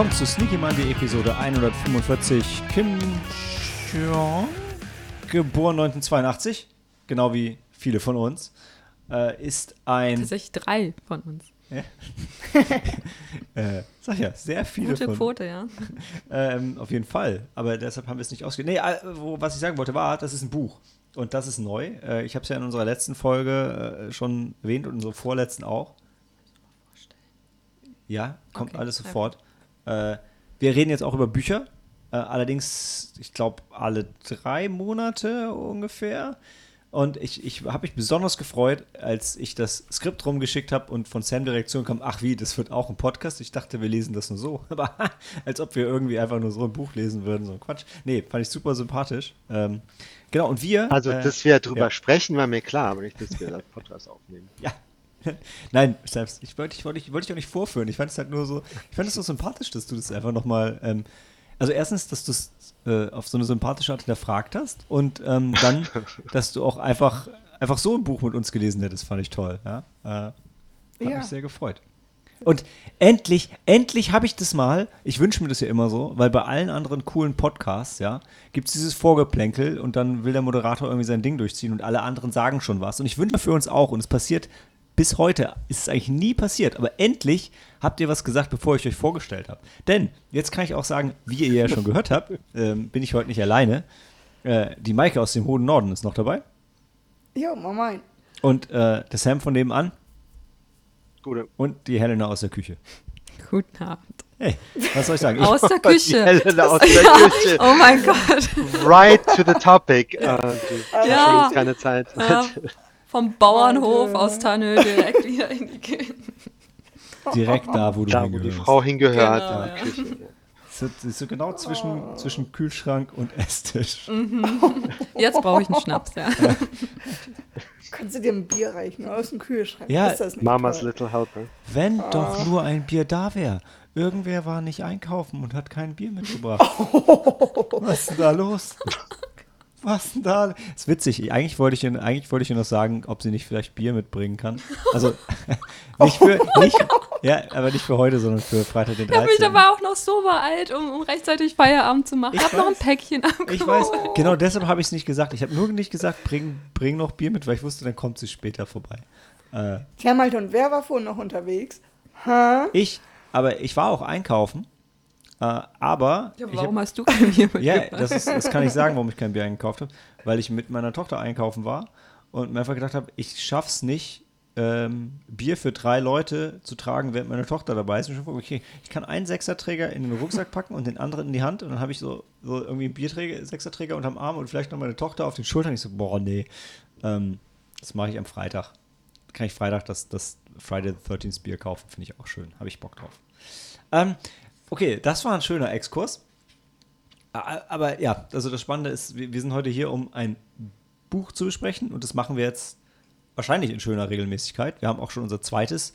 willkommen zu Sneaky Monday Episode 145. Kim Jong, geboren 1982, genau wie viele von uns, äh, ist ein. Tatsächlich drei von uns. Ja. äh, sag ja, sehr viele Gute von Quote, ja. ähm, Auf jeden Fall. Aber deshalb haben wir es nicht ausgegeben. Nee, äh, wo, was ich sagen wollte, war, das ist ein Buch. Und das ist neu. Äh, ich habe es ja in unserer letzten Folge äh, schon erwähnt und in unserer vorletzten auch. Ja, kommt Okay, alles sofort. Äh, wir reden jetzt auch über Bücher. Äh, allerdings, ich glaube, alle drei Monate ungefähr. Und ich, ich habe mich besonders gefreut, als ich das Skript rumgeschickt habe und von Sam die Reaktion kam, ach wie, das wird auch ein Podcast. Ich dachte, wir lesen das nur so. Aber als ob wir irgendwie einfach nur so ein Buch lesen würden, so ein Quatsch. Nee, fand ich super sympathisch. Ähm, genau, und wir. Also, äh, dass wir drüber ja. sprechen, war mir klar, aber nicht, dass wir das Podcast aufnehmen. Ja. Nein, selbst, ich wollte ich wollte ich wollte dich auch nicht vorführen. Ich fand es halt nur so, ich fand es so sympathisch, dass du das einfach nochmal, ähm, also erstens, dass du es äh, auf so eine sympathische Art hinterfragt hast und ähm, dann, dass du auch einfach, einfach so ein Buch mit uns gelesen hättest, fand ich toll. Ja? Äh, hat Ja. mich sehr gefreut. Und endlich, endlich habe ich das mal, ich wünsche mir das ja immer so, weil bei allen anderen coolen Podcasts, ja, gibt es dieses Vorgeplänkel und dann will der Moderator irgendwie sein Ding durchziehen und alle anderen sagen schon was. Und ich wünsche für uns auch, und es passiert bis heute, ist es eigentlich nie passiert, aber endlich habt ihr was gesagt, bevor ich euch vorgestellt habe. Denn, jetzt kann ich auch sagen, wie ihr ja schon gehört habt, ähm, bin ich heute nicht alleine. Äh, die Maike aus dem hohen Norden ist noch dabei. Jo, moin moin. Und äh, der Sam von nebenan Gute. und die Helena aus der Küche. Guten Abend. Hey, was soll ich sagen? Aus der Die Küche. Helena aus der ja. Küche. Oh mein Gott. Right to the topic. Du Ja. hast keine Zeit. Ja. Vom Bauernhof aus Tannö direkt wieder in die Küche. direkt da, wo du Da, wo die. Frau hingehört. Genau, ja. Küche. So, so genau zwischen, zwischen Kühlschrank und Esstisch. Mhm. Jetzt brauche ich einen Schnaps, ja. Kannst du dir ein Bier reichen aus dem Kühlschrank? Ja, ist das nicht Mamas toll? Little Helper. Wenn doch nur ein Bier da wäre. Irgendwer war nicht einkaufen und hat kein Bier mitgebracht. Was ist denn da los? Was ist denn da? Ist witzig. Eigentlich wollte ich, ihr- eigentlich wollte ich ihr noch sagen, ob sie nicht vielleicht Bier mitbringen kann. Also nicht für, nicht, ja, aber nicht für heute, sondern für Freitag den Ich habe mich 13. aber auch noch so beeilt, um, um rechtzeitig Feierabend zu machen. Ich Ich habe noch ein. Päckchen am Ich weiß, genau deshalb habe ich es nicht gesagt. Ich habe nur nicht gesagt, bring, bring noch Bier mit, weil ich wusste, dann kommt sie später vorbei. Äh, und wer war vorhin noch unterwegs? Hä? ich, aber ich war auch einkaufen. Äh, aber Ja, warum hab, hast du kein Bier mitgebracht? ja, das, ist, das kann ich sagen, warum ich kein Bier eingekauft habe, weil ich mit meiner Tochter einkaufen war und mir einfach gedacht habe, ich schaff's nicht, ähm, Bier für drei Leute zu tragen, während meine Tochter dabei ist. Und ich okay, ich kann einen Sechserträger in den Rucksack packen und den anderen in die Hand und dann habe ich so, so irgendwie einen Bierträger, Sechserträger unterm Arm und vielleicht noch meine Tochter auf den Schultern. Ich so, boah, nee, ähm, das mache ich am Freitag. Kann ich Freitag das, das Friday the 13th Bier kaufen, finde ich auch schön. Habe ich Bock drauf. Ähm, okay, das war ein schöner Exkurs. Aber ja, also das Spannende ist, wir wir sind heute hier, um ein Buch zu besprechen und das machen wir jetzt wahrscheinlich in schöner Regelmäßigkeit. Wir haben auch schon unser zweites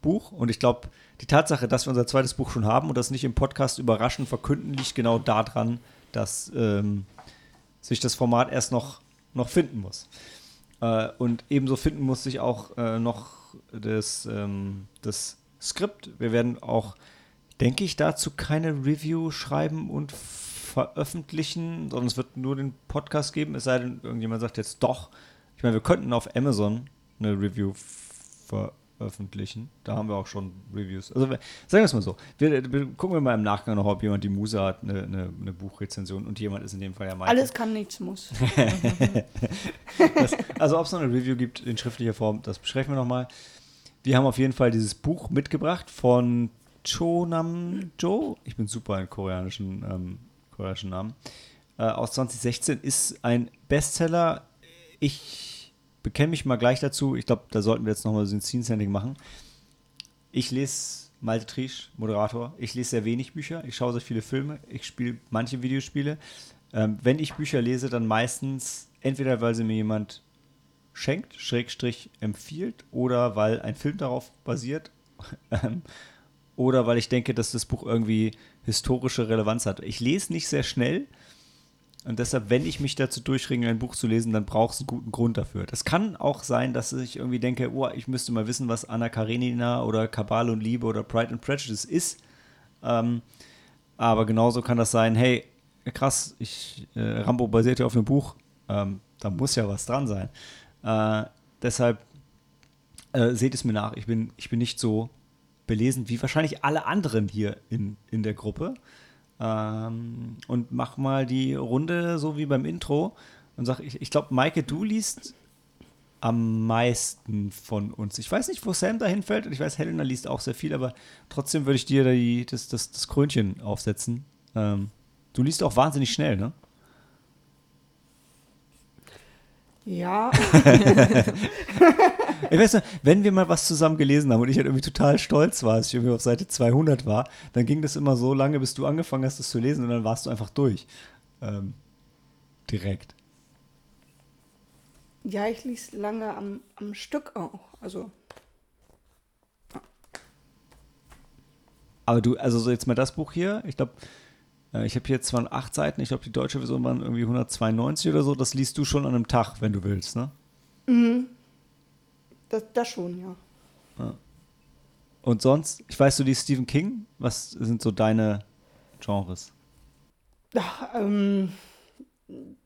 Buch und ich glaube, die Tatsache, dass wir unser zweites Buch schon haben und das nicht im Podcast überraschend verkünden, liegt genau daran, dass ähm, sich das Format erst noch, noch finden muss. Äh, und ebenso finden muss sich auch äh, noch das, ähm, das Skript. Wir werden auch, denke ich, dazu keine Review schreiben und veröffentlichen, sondern es wird nur den Podcast geben, es sei denn, irgendjemand sagt jetzt doch. Ich meine, wir könnten auf Amazon eine Review veröffentlichen. Da haben wir auch schon Reviews. Also sagen wir es mal so. Wir, wir gucken wir mal im Nachgang noch, ob jemand die Muse hat, eine, eine, eine Buchrezension und jemand ist in dem Fall ja Michael. Alles kann, nichts muss. Das, also ob es noch eine Review gibt in schriftlicher Form, das besprechen wir nochmal. Wir haben auf jeden Fall dieses Buch mitgebracht von Cho Nam Jo. Ich bin super in koreanischen, ähm, koreanischen Namen. Äh, aus 2016 ist ein Bestseller. Ich bekenne mich mal gleich dazu. Ich glaube, da sollten wir jetzt nochmal so ein Scene-Sending machen. Ich lese Malte Triesch, Moderator. Ich lese sehr wenig Bücher. Ich schaue sehr viele Filme. Ich spiele manche Videospiele. Ähm, wenn ich Bücher lese, dann meistens entweder, weil sie mir jemand schenkt, Schrägstrich empfiehlt, oder weil ein Film darauf basiert, ähm, oder weil ich denke, dass das Buch irgendwie historische Relevanz hat. Ich lese nicht sehr schnell und deshalb, wenn ich mich dazu durchringe, ein Buch zu lesen, dann braucht es einen guten Grund dafür. Das kann auch sein, dass ich irgendwie denke, oh, ich müsste mal wissen, was Anna Karenina oder Kabale und Liebe oder Pride and Prejudice ist. Ähm, aber genauso kann das sein, hey, krass, ich, äh, Rambo basiert ja auf einem Buch, ähm, da muss ja was dran sein. Äh, deshalb äh, seht es mir nach, ich bin, ich bin nicht so belesen wie wahrscheinlich alle anderen hier in, in der Gruppe. Ähm, und mach mal die Runde so wie beim Intro und sag, ich, ich glaube, Maike, du liest am meisten von uns. Ich weiß nicht, wo Sam dahin fällt und ich weiß, Helena liest auch sehr viel, aber trotzdem würde ich dir die, das, das, das Krönchen aufsetzen. Ähm, du liest auch wahnsinnig schnell, ne? Ja, Ich weiß noch, wenn wir mal was zusammen gelesen haben und ich halt irgendwie total stolz war, als ich irgendwie auf Seite 200 war, dann ging das immer so lange, bis du angefangen hast, das zu lesen und dann warst du einfach durch. Ähm, direkt. ja, ich lese lange am, am Stück auch. Also, Aber du, also so jetzt mal das Buch hier, ich glaube, äh, ich habe hier zwar acht Seiten, ich glaube, die deutsche Version waren irgendwie 192 oder so, das liest du schon an einem Tag, wenn du willst, ne? Das, das schon, ja. Und sonst, ich weiß, du liest Stephen King, was sind so deine Genres? Ach, ähm,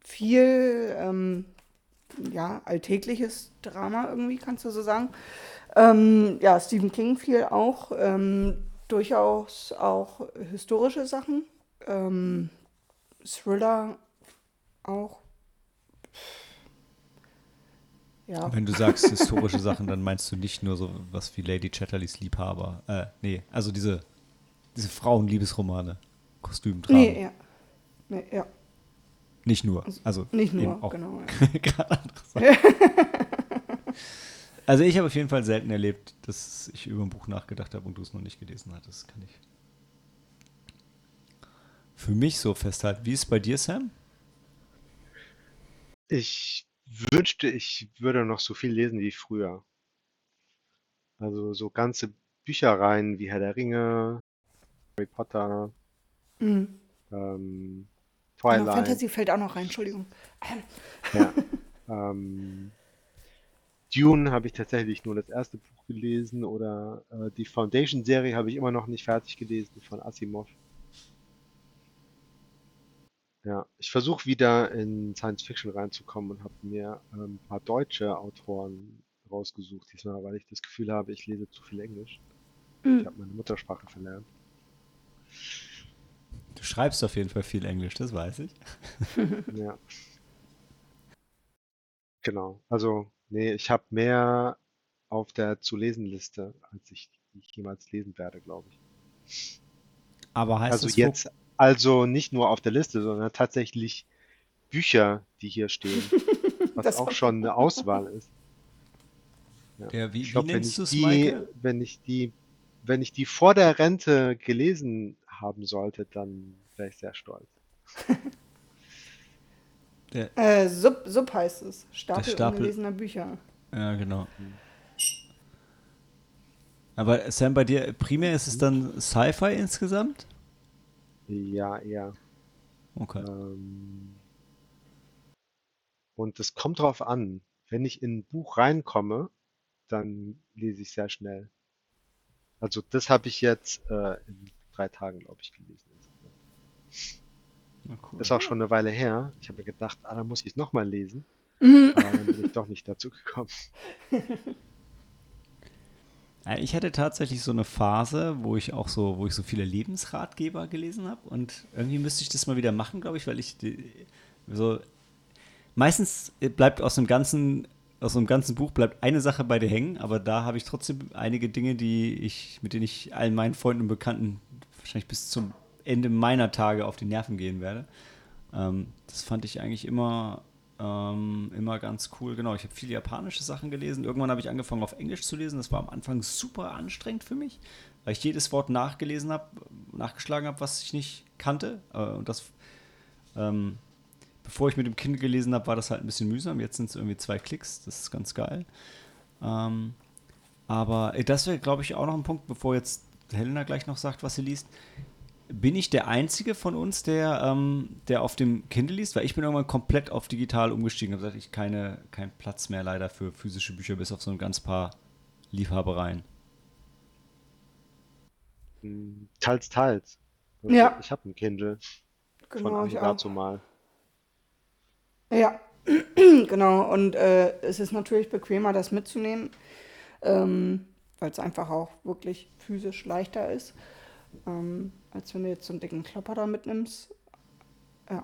viel, ähm, ja, alltägliches Drama irgendwie, kannst du so sagen. Ähm, ja, Stephen King viel auch. Ähm, durchaus auch historische Sachen. Ähm, Thriller auch. Ja. Wenn du sagst historische Sachen, dann meinst du nicht nur so was wie Lady Chatterleys Liebhaber. Äh, nee, also diese, diese Frauenliebesromane, Kostümtragen. Nee, ja. Nee, ja. Nicht nur. Also Nicht eben nur, auch genau. Ja. gerade andere Sachen. also ich habe auf jeden Fall selten erlebt, dass ich über ein Buch nachgedacht habe und du es noch nicht gelesen hattest. Das kann ich für mich so festhalten. Wie ist es bei dir, Sam? Ich wünschte, ich würde noch so viel lesen wie früher. Also so ganze Büchereien wie Herr der Ringe, Harry Potter, Mhm. ähm, Genau, Twilight. Fantasy fällt auch noch rein, Entschuldigung. Ja. ähm, Dune habe ich tatsächlich nur das erste Buch gelesen oder äh, die Foundation-Serie habe ich immer noch nicht fertig gelesen von Asimov. Ja, ich versuche wieder in Science Fiction reinzukommen und habe mir ähm, ein paar deutsche Autoren rausgesucht diesmal, weil ich das Gefühl habe, ich lese zu viel Englisch. Ich habe meine Muttersprache verlernt. Du schreibst auf jeden Fall viel Englisch, das weiß ich. Ja. Genau. Also, nee, ich habe mehr auf der zu lesen Liste, als ich, ich jemals lesen werde, glaube ich. Aber heißt Also das jetzt, also nicht nur auf der Liste, sondern tatsächlich Bücher, die hier stehen, was auch schon eine Auswahl ist. Ja. Ja, wie, Ich wie glaube, wenn nennst ich du es, wenn ich die, wenn ich die vor der Rente gelesen haben sollte, dann wäre ich sehr stolz. Äh, Sub, Sub heißt es. Stapel, Stapel- ungelesener Bücher. Ja, genau. Aber Sam, bei dir primär ist es dann Sci-Fi insgesamt? Ja, eher. Okay. Ähm, und es kommt drauf an. Wenn ich in ein Buch reinkomme, dann lese ich sehr schnell. Also das habe ich jetzt äh, in drei Tagen, glaube ich, gelesen. Na cool. Ist auch schon eine Weile her. Ich habe mir gedacht, ah, dann muss ich es nochmal lesen. Aber dann bin ich doch nicht dazu gekommen. Ich hatte tatsächlich so eine Phase, wo ich auch so, wo ich so viele Lebensratgeber gelesen habe und irgendwie müsste ich das mal wieder machen, glaube ich, weil ich so meistens bleibt aus dem ganzen aus einem ganzen Buch bleibt eine Sache bei dir hängen, aber da habe ich trotzdem einige Dinge, die ich mit denen ich allen meinen Freunden und Bekannten wahrscheinlich bis zum Ende meiner Tage auf die Nerven gehen werde. Ähm, das fand ich eigentlich immer ähm, immer ganz cool. Genau, ich habe viele japanische Sachen gelesen. Irgendwann habe ich angefangen auf Englisch zu lesen. Das war am Anfang super anstrengend für mich, weil ich jedes Wort nachgelesen habe, nachgeschlagen habe, was ich nicht kannte. Äh, und das, ähm, bevor ich mit dem Kind gelesen habe, war das halt ein bisschen mühsam. Jetzt sind es irgendwie zwei Klicks. Das ist ganz geil. Ähm, aber das wäre, glaube ich, auch noch ein Punkt, bevor jetzt Helena gleich noch sagt, was sie liest bin ich der Einzige von uns, der, ähm, der auf dem Kindle liest? Weil ich bin irgendwann komplett auf digital umgestiegen. habe gesagt, ich keine keinen Platz mehr leider für physische Bücher, bis auf so ein ganz paar Liebhabereien. Teils, teils. Ja. Ich habe ein Kindle von Genau, Anno ich auch. dazu mal. Ja, genau. Und äh, es ist natürlich bequemer, das mitzunehmen, ähm, weil es einfach auch wirklich physisch leichter ist, ähm, als wenn du jetzt so einen dicken Klopper da mitnimmst. Ja.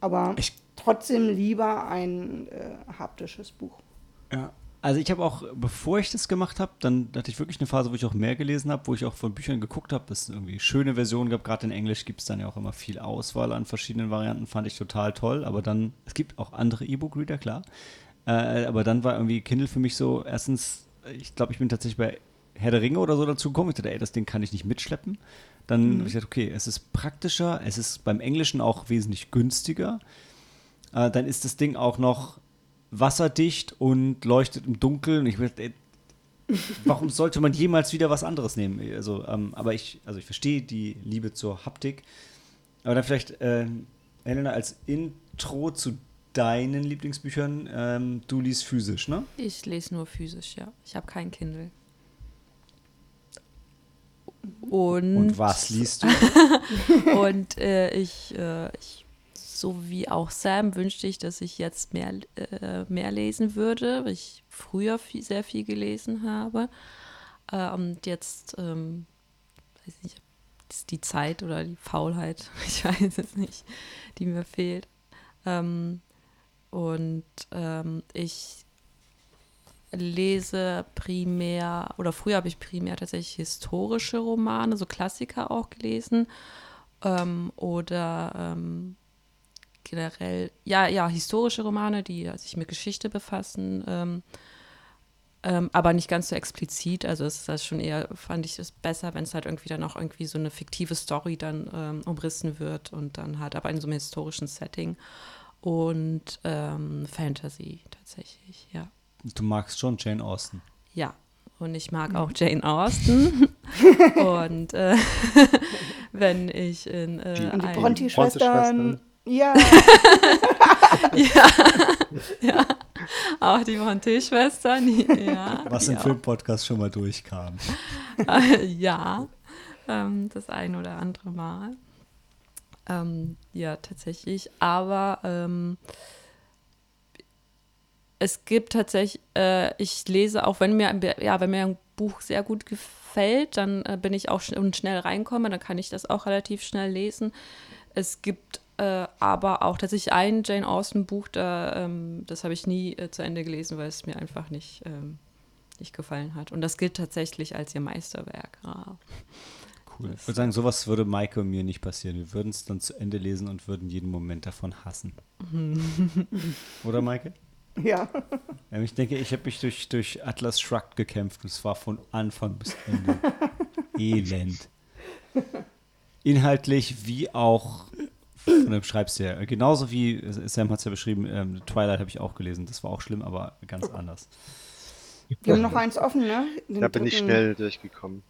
Aber Ich- trotzdem lieber ein äh, haptisches Buch. Ja. Also ich habe auch, bevor ich das gemacht habe, dann hatte ich wirklich eine Phase, wo ich auch mehr gelesen habe, wo ich auch von Büchern geguckt habe, dass es irgendwie schöne Versionen gab. Gerade in Englisch gibt es dann ja auch immer viel Auswahl an verschiedenen Varianten, fand ich total toll. Aber dann, es gibt auch andere E-Book-Reader, klar. Äh, aber dann war irgendwie Kindle für mich so, erstens, ich glaube, ich bin tatsächlich bei Herr der Ringe oder so dazu gekommen. Ich dachte, ey, das Ding kann ich nicht mitschleppen. Dann habe ich gesagt, okay, es ist praktischer, es ist beim Englischen auch wesentlich günstiger. Äh, dann ist das Ding auch noch wasserdicht und leuchtet im Dunkeln. Ich dachte, warum sollte man jemals wieder was anderes nehmen? Also, ähm, aber ich, also ich verstehe die Liebe zur Haptik. Aber dann vielleicht, äh, Helena, als Intro zu deinen Lieblingsbüchern, ähm, du liest physisch, ne? Ich lese nur physisch, ja. Ich habe kein Kindle. Und, Und was liest du? Und äh, ich, äh, ich, so wie auch Sam, wünschte ich, dass ich jetzt mehr, äh, mehr lesen würde, weil ich früher viel, sehr viel gelesen habe. Äh, und jetzt, ähm, weiß nicht, ist die Zeit oder die Faulheit, ich weiß es nicht, die mir fehlt. Ähm, und ähm, ich lese primär, oder früher habe ich primär tatsächlich historische Romane, so Klassiker auch gelesen. Ähm, oder ähm, generell, ja, ja, historische Romane, die sich mit Geschichte befassen, ähm, ähm, aber nicht ganz so explizit. Also es ist das schon eher, fand ich es besser, wenn es halt irgendwie dann auch irgendwie so eine fiktive Story dann ähm, umrissen wird und dann halt aber in so einem historischen Setting. Und ähm, Fantasy tatsächlich, ja. Du magst schon Jane Austen. Ja, und ich mag auch Jane Austen. und äh, wenn ich in äh, die ein- Bronte-Schwestern. Ja, ja, ja, auch die Monté-Schwestern, ja. Was die im. Filmpodcast schon mal durchkam. Ja, ähm, das ein oder andere Mal. Ähm, ja, tatsächlich. Aber ähm, es gibt tatsächlich, äh, ich lese auch, wenn mir, ja, wenn mir ein Buch sehr gut gefällt, dann äh, bin ich auch schn und schnell reinkomme, dann kann ich das auch relativ schnell lesen. Es gibt äh, aber auch tatsächlich ein Jane Austen Buch, da, ähm, das habe ich nie äh, zu Ende gelesen, weil es mir einfach nicht, ähm, nicht gefallen hat. Und das gilt tatsächlich als ihr Meisterwerk. Ja. Cool. Ich würde sagen, sowas würde Maike und mir nicht passieren. Wir würden es dann zu Ende lesen und würden jeden Moment davon hassen. Oder Maike? Ja. Ja, ich denke, ich habe mich durch, durch Atlas Shrugged gekämpft und es war von Anfang bis Ende elend. Inhaltlich wie auch von dem Schreibstil. Genauso wie Sam hat es ja beschrieben, ähm, Twilight habe ich auch gelesen. Das war auch schlimm, aber ganz anders. Wir haben noch eins offen, ne? Den Da bin ich dritten- schnell durchgekommen.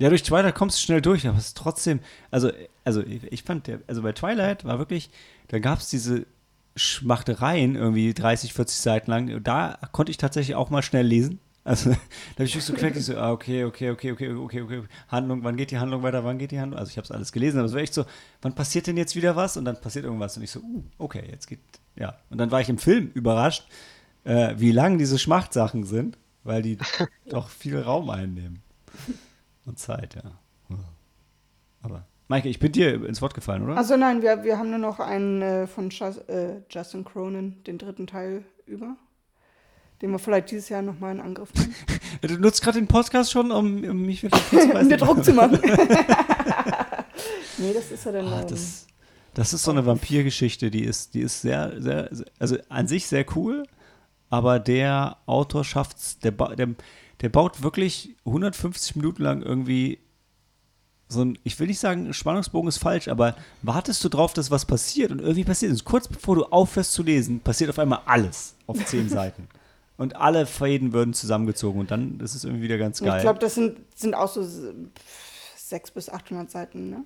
Ja, durch Twilight kommst du schnell durch, aber es ist trotzdem, also, also ich ich fand, der, also bei Twilight war wirklich, da gab es diese Schmachtereien irgendwie 30, 40 Seiten lang. Da konnte ich tatsächlich auch mal schnell lesen. Also da habe ich so gemerkt, ich so, ah, okay, okay, okay, okay, okay, okay, Handlung, wann geht die Handlung weiter, wann geht die Handlung? Also ich habe es alles gelesen, aber es war echt so, wann passiert denn jetzt wieder was? Und dann passiert irgendwas und ich so, uh, okay, jetzt geht, ja. Und dann war ich im Film überrascht, äh, wie lang diese Schmachtsachen sind, weil die doch viel Raum einnehmen. Und Zeit, ja. Aber, Maike, ich bin dir ins Wort gefallen, oder? Also nein, wir, wir haben nur noch einen äh, von Just, äh, Justin Cronin, den dritten Teil über, den wir vielleicht dieses Jahr nochmal in Angriff nehmen. du nutzt gerade den Podcast schon, um, um mich wieder um den Druck zu machen. nee, das ist ja dann. Ah, ähm, das, das ist so eine Vampirgeschichte, die ist, die ist sehr, sehr, sehr- also an sich sehr cool, aber der Autor schafft's, der, der, der baut wirklich 150 Minuten lang irgendwie so ein, ich will nicht sagen, Spannungsbogen ist falsch, aber wartest du drauf, dass was passiert und irgendwie passiert es. Kurz bevor du aufhörst zu lesen, passiert auf einmal alles auf zehn Seiten. Und alle Fäden würden zusammengezogen und dann ist es irgendwie wieder ganz geil. ich glaube, das sind, sind auch so s- pff, 600 bis 800 Seiten, ne?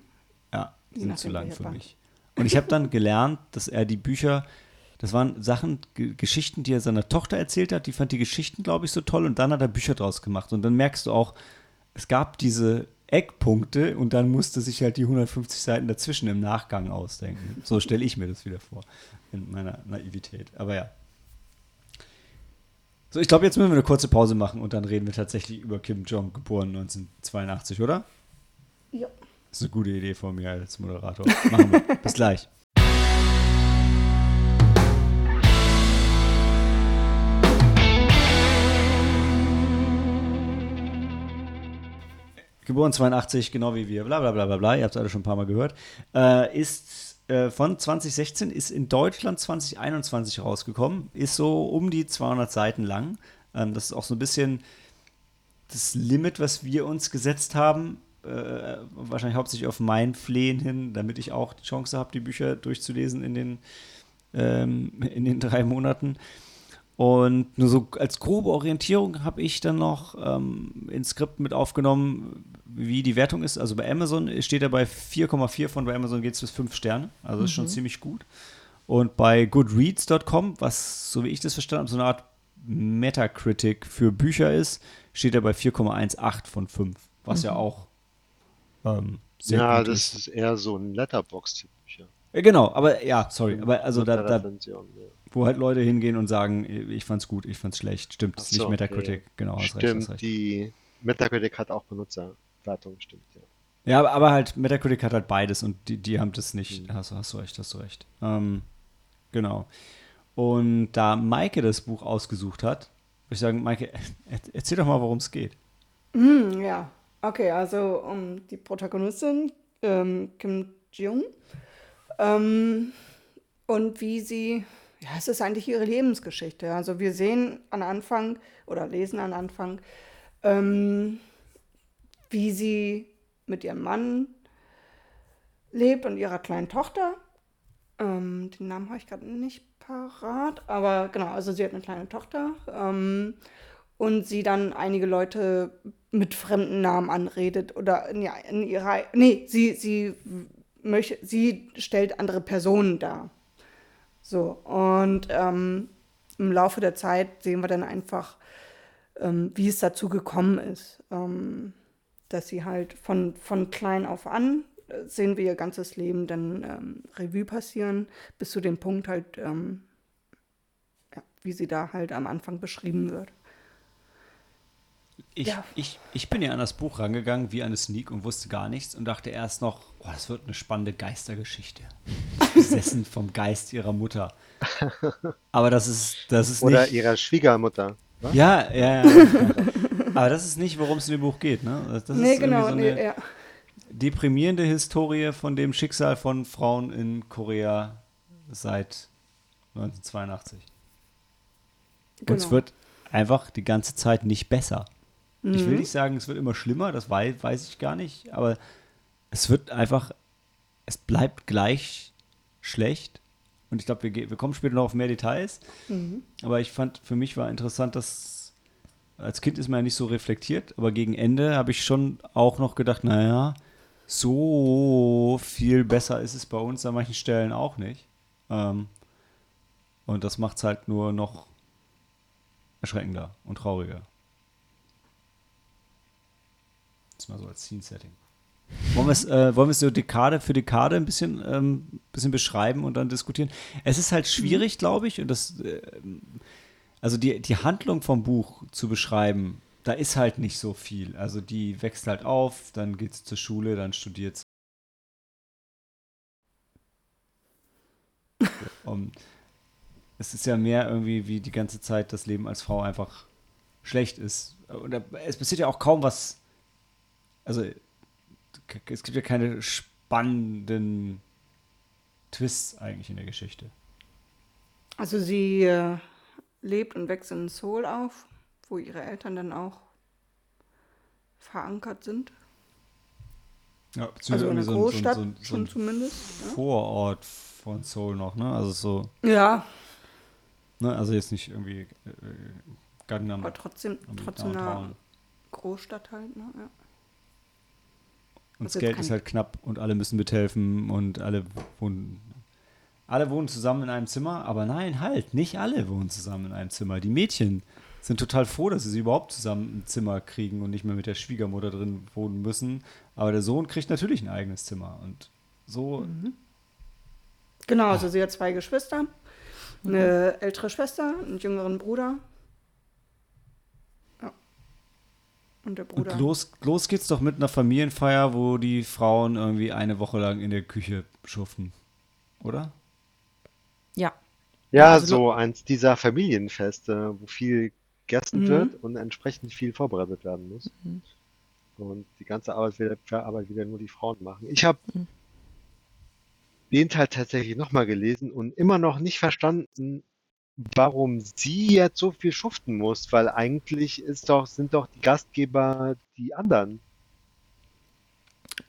Ja, die sind zu lang für mich. Und ich habe dann gelernt, dass er die Bücher, das waren Sachen, G Geschichten, die er seiner Tochter erzählt hat, die fand die Geschichten, glaube ich, so toll und dann hat er Bücher draus gemacht. Und dann merkst du auch, es gab diese Eckpunkte und dann musste sich halt die 150 Seiten dazwischen im Nachgang ausdenken. So stelle ich mir das wieder vor, in meiner Naivität. Aber ja. So, ich glaube, jetzt müssen wir eine kurze Pause machen und dann reden wir tatsächlich über Kim Jong, geboren 1982, oder? Ja. Das ist eine gute Idee von mir als Moderator. Machen wir. Bis gleich. Geboren 82, genau wie wir, bla bla bla bla bla, ihr habt es alle schon ein paar Mal gehört, äh, ist äh, von 2016, ist in Deutschland 2021 rausgekommen, ist so um die 200 Seiten lang. Ähm, das ist auch so ein bisschen das Limit, was wir uns gesetzt haben, äh, wahrscheinlich hauptsächlich auf mein Flehen hin, damit ich auch die Chance habe, die Bücher durchzulesen in den, ähm, in den drei Monaten. Und nur so als grobe Orientierung habe ich dann noch ähm, ins Skript mit aufgenommen, wie die Wertung ist. Also bei Amazon steht er bei 4,4 von bei Amazon geht es bis 5 Sterne. Also mhm. ist schon mhm. ziemlich gut. Und bei goodreads.com, was, so wie ich das verstanden habe, so eine Art Metacritic für Bücher ist, steht er bei 4,18 von 5. Was mhm. ja auch ähm, sehr ja, gut ist. Ja, das ist eher so ein Letterbox-Typ Bücher. Genau, aber ja, sorry. Aber also da, da, wo halt Leute hingehen und sagen, ich fand's gut, ich fand's schlecht. Stimmt, das ist nicht Metacritic. Okay. Genau, hast stimmt, recht, hast recht. die Metacritic hat auch Benutzerwertung, stimmt, ja. Ja, aber halt, Metacritic hat halt beides und die, die haben das nicht. Mhm. Hast, hast du recht, hast du recht. Ähm, genau. Und da Maike das Buch ausgesucht hat, würde ich sagen, Maike, erzähl doch mal, worum es geht. Mm, ja, okay, also um die Protagonistin, ähm, Kim Jung, ähm, und wie sie ja, es ist eigentlich ihre Lebensgeschichte. Also wir sehen an Anfang oder lesen an Anfang, ähm, wie sie mit ihrem Mann lebt und ihrer kleinen Tochter. Ähm, den Namen habe ich gerade nicht parat, aber genau, also sie hat eine kleine Tochter ähm, und sie dann einige Leute mit fremden Namen anredet oder in, in ihrer, nee, sie, sie möchte, sie stellt andere Personen dar. So, und ähm, im Laufe der Zeit sehen wir dann einfach, ähm, wie es dazu gekommen ist, ähm, dass sie halt von, von klein auf an äh, sehen wir ihr ganzes Leben dann ähm, Revue passieren, bis zu dem Punkt halt, ähm, ja, wie sie da halt am Anfang beschrieben wird. Ich, ja. ich, ich bin ja an das Buch rangegangen wie eine Sneak und wusste gar nichts und dachte erst noch, oh, das wird eine spannende Geistergeschichte. Besessen vom Geist ihrer Mutter. Aber das ist, das ist Oder nicht. ihrer Schwiegermutter. Was? Ja, ja, ja. Aber das ist nicht, worum es in dem Buch geht, ne? Das nee, genau, so nee, ja. deprimierende Historie von dem Schicksal von Frauen in Korea seit 1982. Genau. Und es genau. wird einfach die ganze Zeit nicht besser. Mhm. Ich will mhm. nicht sagen, es wird immer schlimmer, das weiß, weiß ich gar nicht, aber es wird einfach, es bleibt gleich schlecht. Und ich glaube, wir, wir kommen später noch auf mehr Details. Mhm. Aber ich fand, für mich war interessant, dass als Kind ist man ja nicht so reflektiert, aber gegen Ende habe ich schon auch noch gedacht, naja, so viel besser ist es bei uns an manchen Stellen auch nicht. Ähm, und das macht es halt nur noch erschreckender und trauriger. Das mal so als Scene-Setting. Wollen wir es äh, wollen so Dekade für Dekade ein bisschen, ähm, bisschen beschreiben und dann diskutieren? Es ist halt schwierig, mhm. glaube ich, und das, äh, also die, die Handlung vom Buch zu beschreiben, da ist halt nicht so viel. Also die wächst halt auf, dann geht es zur Schule, dann studiert sie. um, es ist ja mehr irgendwie wie die ganze Zeit das Leben als Frau einfach schlecht ist. Und es passiert ja auch kaum was also es gibt ja keine spannenden Twists eigentlich in der Geschichte. Also sie äh, lebt und wächst in Seoul auf, wo ihre Eltern dann auch verankert sind. Ja, also in der so Großstadt so ein, so ein, schon zumindest. Vorort ja. von Seoul noch, ne? Also so. Ja. Ne? Also jetzt nicht irgendwie äh, Gangnam. Aber trotzdem, trotzdem eine Großstadt halt, ne? Ja. Und das, Geld ist halt knapp und alle müssen mithelfen und alle wohnen. Alle wohnen zusammen in einem Zimmer, aber nein, halt, nicht alle wohnen zusammen in einem Zimmer. Die Mädchen sind total froh, dass sie überhaupt zusammen ein Zimmer kriegen und nicht mehr mit der Schwiegermutter drin wohnen müssen. Aber der Sohn kriegt natürlich ein eigenes Zimmer. Und so. Mhm. Genau, also sie hat zwei Geschwister, eine ältere Schwester, einen jüngeren Bruder. Ja. Und der Bruder. Und los, los geht's doch mit einer Familienfeier, wo die Frauen irgendwie eine Woche lang in der Küche schuften. Oder? Ja. Ja, also, so eins dieser Familienfeste, wo viel gegessen Mhm. wird und entsprechend viel vorbereitet werden muss. Mhm. Und die ganze Arbeit wieder, Arbeit wieder nur die Frauen machen. Ich habe Mhm. den Teil tatsächlich nochmal gelesen und immer noch nicht verstanden, warum sie jetzt so viel schuften muss, weil eigentlich ist doch, sind doch die Gastgeber die anderen.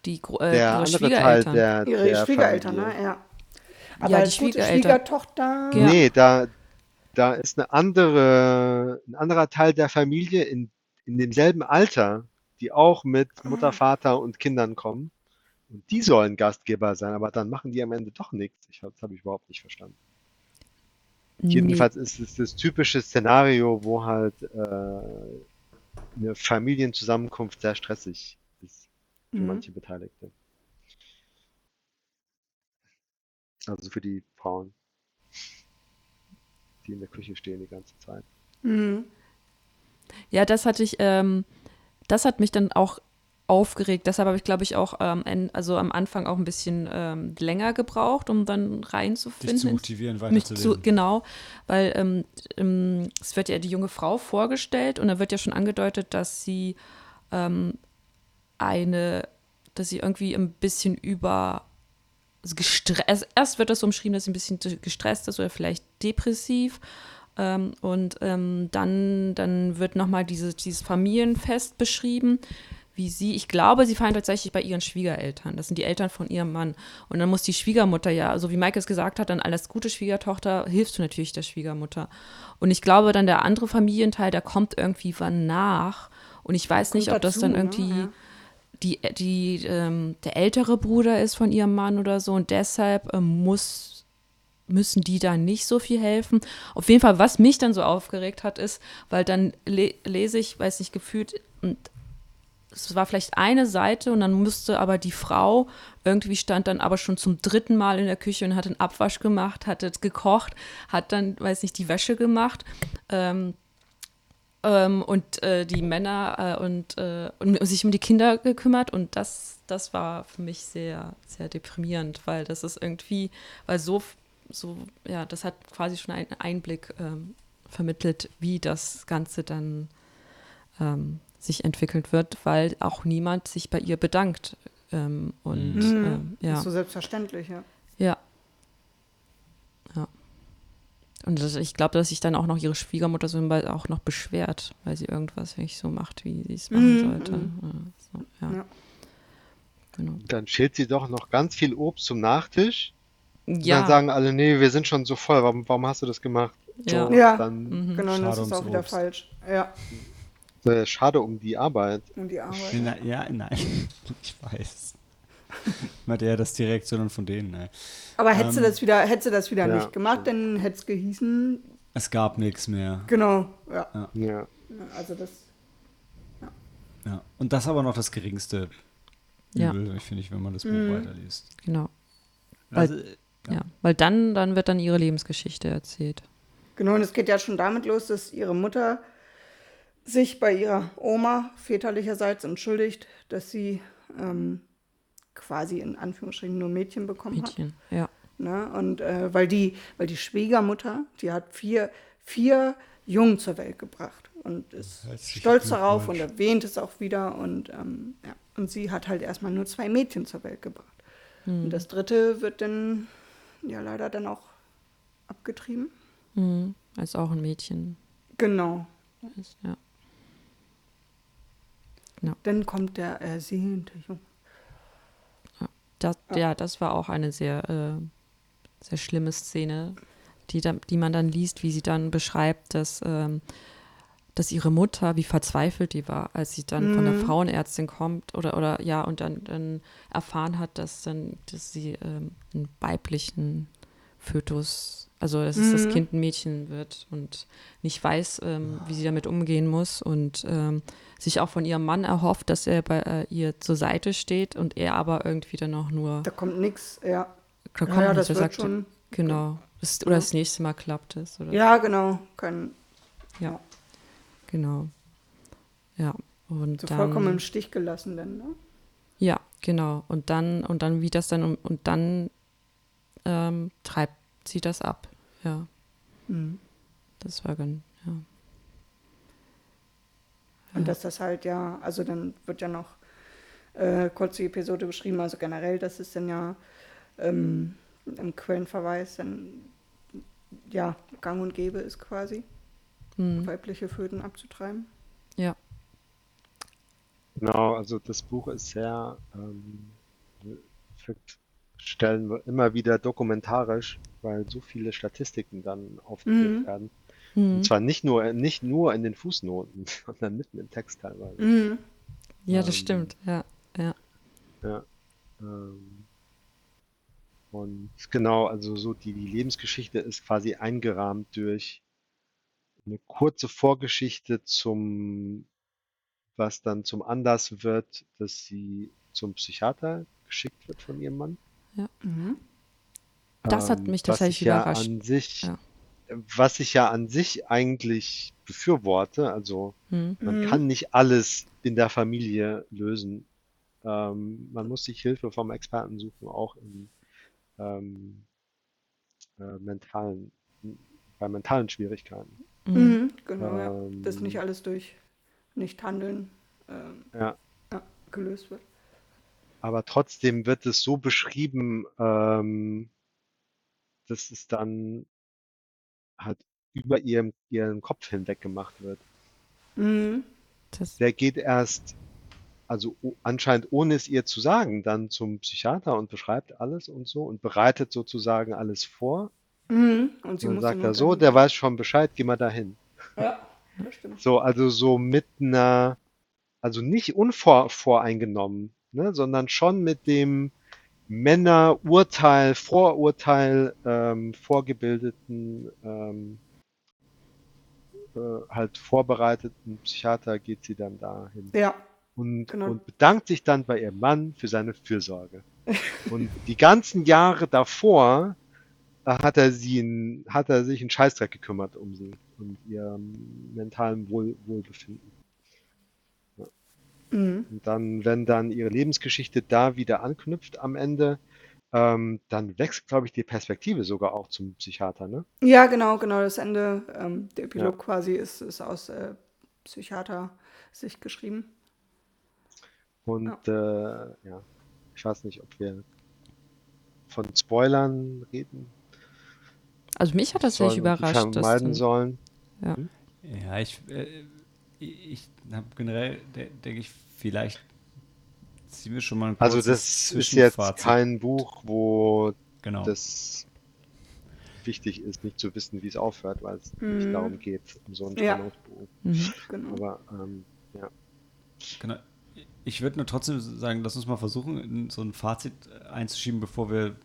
Die äh, Der ihre andere Teil Schwiegereltern. der, Ihre der Schwiegereltern, Familie. ne? Ja. Aber Ja, die Schwiegereltern. Schwiegertochter. Ja. Nee, da, da ist eine andere, ein anderer Teil der Familie in, in demselben Alter, die auch mit Mutter, Vater und Kindern kommen. Und die sollen Gastgeber sein, aber dann machen die am Ende doch nichts. Ich, das habe ich überhaupt nicht verstanden. Jedenfalls ist es das typische Szenario, wo halt äh, eine Familienzusammenkunft sehr stressig ist für Mhm. manche Beteiligte. Also für die Frauen, die in der Küche stehen die ganze Zeit. Mhm. Ja, das hatte ich, ähm, das hat mich dann auch aufgeregt. Deshalb habe ich, glaube ich, auch ähm, en- also am Anfang auch ein bisschen ähm, länger gebraucht, um dann Dich reinzufinden. zu ins- motivieren, mich zu, genau, weil ähm, ähm, es wird ja die junge Frau vorgestellt und da wird ja schon angedeutet, dass sie ähm, eine, dass sie irgendwie ein bisschen über gestresst, erst, wird das so umschrieben, dass sie ein bisschen gestresst ist oder vielleicht depressiv ähm, und ähm, dann, dann wird nochmal diese, dieses Familienfest beschrieben, wie sie, ich glaube, sie feiern tatsächlich bei ihren Schwiegereltern. Das sind die Eltern von ihrem Mann. Und dann muss die Schwiegermutter ja, so wie Mike es gesagt hat, dann alles gute Schwiegertochter, hilfst du natürlich der Schwiegermutter. Und ich glaube, dann der andere Familienteil, der kommt irgendwie wann nach. Und ich weiß nicht, Kommt ob das dazu, dann ne? irgendwie Ja. Die, die, ähm, der ältere Bruder ist von ihrem Mann oder so. Und deshalb ähm, muss müssen die da nicht so viel helfen. Auf jeden Fall, was mich dann so aufgeregt hat, ist, weil dann le lese ich, weiß nicht, gefühlt, und es war vielleicht eine Seite und dann musste aber die Frau, irgendwie stand dann aber schon zum dritten Mal in der Küche und hat einen Abwasch gemacht, hat jetzt gekocht, hat dann, weiß nicht, die Wäsche gemacht. Ähm, ähm, und äh, die Männer äh, und, äh, und sich um die Kinder gekümmert und das, das war für mich sehr, sehr deprimierend, weil das ist irgendwie, weil so, so, ja, das hat quasi schon einen Einblick ähm, vermittelt, wie das Ganze dann ähm, sich entwickelt wird, weil auch niemand sich bei ihr bedankt. Ähm, und Mhm. ähm, ja. Ist so selbstverständlich, ja. Ja. Ja. Und das, ich glaube, dass sich dann auch noch ihre Schwiegermutter so auch noch beschwert, weil sie irgendwas nicht so macht, wie sie es machen Mhm, sollte. mhm. Ja, so, ja. Ja. Genau. Dann schält sie doch noch ganz viel Obst zum Nachtisch. Und Ja, dann sagen alle, nee, wir sind schon so voll, warum, warum hast du das gemacht? ja. So, Ja. Dann Mhm. Genau, das ist auch wieder Obst. falsch. Ja, äh, schade um die Arbeit. und die Arbeit. Na, ja, nein, ich weiß. Meinte er das direkt, sondern von denen, nein. Aber hättest du Ähm, das wieder, hättest du das wieder ja, nicht gemacht, dann hätte es gehießen, Es gab nichts mehr. genau, ja. Ja. Also das, Ja. Und das aber noch das geringste Ja. Übel, finde ich, wenn man das Buch Mhm. weiterliest. genau. Also, Ja. Weil dann, dann wird dann ihre Lebensgeschichte erzählt. genau, und es geht ja schon damit los, dass ihre Mutter sich bei ihrer Oma väterlicherseits entschuldigt, dass sie ähm, quasi in Anführungsstrichen nur Mädchen bekommen hat. Mädchen. Ja. Ne? Und äh, weil, die, weil die Schwiegermutter, die hat vier, vier Jungen zur Welt gebracht und ist stolz darauf und erwähnt es auch wieder. Und, ähm, ja. und sie hat halt erstmal nur zwei Mädchen zur Welt gebracht. Und das dritte wird dann ja leider dann auch abgetrieben. Mhm. Als auch ein Mädchen Genau. ist. Ja. Dann kommt der ersehnte Junge. Das, ja, das war auch eine sehr, äh, sehr schlimme Szene, die, da, die man dann liest, wie sie dann beschreibt, dass, ähm, dass ihre Mutter, wie verzweifelt die war, als sie dann von der Mhm. Frauenärztin kommt oder, oder ja, und dann, dann erfahren hat, dass dann, dass sie ähm, einen weiblichen Fötus, also dass mhm. das Kind ein Mädchen wird und nicht weiß, ähm, wie sie damit umgehen muss und ähm, sich auch von ihrem Mann erhofft, dass er bei äh, ihr zur Seite steht und er aber irgendwie dann auch nur. Da kommt nichts, ja. Da kommt ja, ja, das wird sagt, schon. Genau. Das, oder ja. das nächste Mal klappt es. Oder? Ja, genau. Können. Ja. Genau. Ja. Und so dann, vollkommen im Stich gelassen dann, ne? Ja, genau. Und dann, und dann wie das dann, und dann ähm, treibt sie das ab. Ja. Mhm. Das war ganz, ja. Und dass das halt ja, also dann wird ja noch äh, kurz die Episode beschrieben, also generell, dass es dann ja ähm, im Quellenverweis dann ja gang und gäbe ist quasi, mhm. weibliche Föten abzutreiben. Ja. Genau, also das Buch ist sehr, ähm, stellen wir immer wieder dokumentarisch, weil so viele Statistiken dann aufgeführt mhm. werden. Mhm. Und zwar nicht nur, nicht nur in den Fußnoten, sondern mitten im Text teilweise. Mhm. Ja, das ähm, stimmt, ja. Ja. ja ähm, und genau, also so die, die Lebensgeschichte ist quasi eingerahmt durch eine kurze Vorgeschichte zum, was dann zum Anlass wird, dass sie zum Psychiater geschickt wird von ihrem Mann. Ja. Mhm. Das hat ähm, mich tatsächlich was überrascht. Ja an sich, ja. Was ich ja an sich eigentlich befürworte, also mhm. man mhm. kann nicht alles in der Familie lösen. Ähm, man muss sich Hilfe vom Experten suchen, auch in ähm, äh, mentalen, bei mentalen Schwierigkeiten. Mhm, mhm genau, ähm, ja. Dass nicht alles durch Nicht-Handeln ähm, ja. ja, gelöst wird. Aber trotzdem wird es so beschrieben, ähm, dass es dann halt über ihrem, ihren Kopf hinweg gemacht wird. Mhm. Der geht erst, also anscheinend ohne es ihr zu sagen, dann zum Psychiater und beschreibt alles und so und bereitet sozusagen alles vor. Mhm. Und, sie und dann sagt er so, der weiß schon Bescheid, geh mal dahin. Ja, das stimmt. So, also so mit einer, also nicht unvoreingenommen, ne, sondern schon mit dem Männerurteil, Vorurteil ähm, vorgebildeten, ähm, äh, halt vorbereiteten Psychiater geht sie dann dahin. Ja. Und, genau. und bedankt sich dann bei ihrem Mann für seine Fürsorge. und die ganzen Jahre davor äh, hat er sie in, hat er sich einen Scheißdreck gekümmert um sie und ihr mentalen Wohl, Wohlbefinden. Mhm. Und dann, wenn dann ihre Lebensgeschichte da wieder anknüpft am Ende, ähm, dann wechselt, glaube ich, die Perspektive sogar auch zum Psychiater, ne? Ja, genau, genau. Das Ende, ähm, der Epilog ja. quasi ist, ist aus äh, Psychiater-Sicht geschrieben. Und ja. Äh, ja, ich weiß nicht, ob wir von Spoilern reden. Also mich hat das sehr überrascht. Vermeiden sollen. Ja, hm? ja ich, äh, ich habe generell, denke ich, vielleicht ziehen wir schon mal ein Also das ist jetzt kein Buch, wo genau. das wichtig ist, nicht zu wissen, wie es aufhört, weil es mhm. nicht darum geht, um so ein Spannungsbuch. Ja. Mhm. Genau. Aber ähm, ja. Genau. Ich würde nur trotzdem sagen, lass uns mal versuchen, so ein Fazit einzuschieben, bevor wir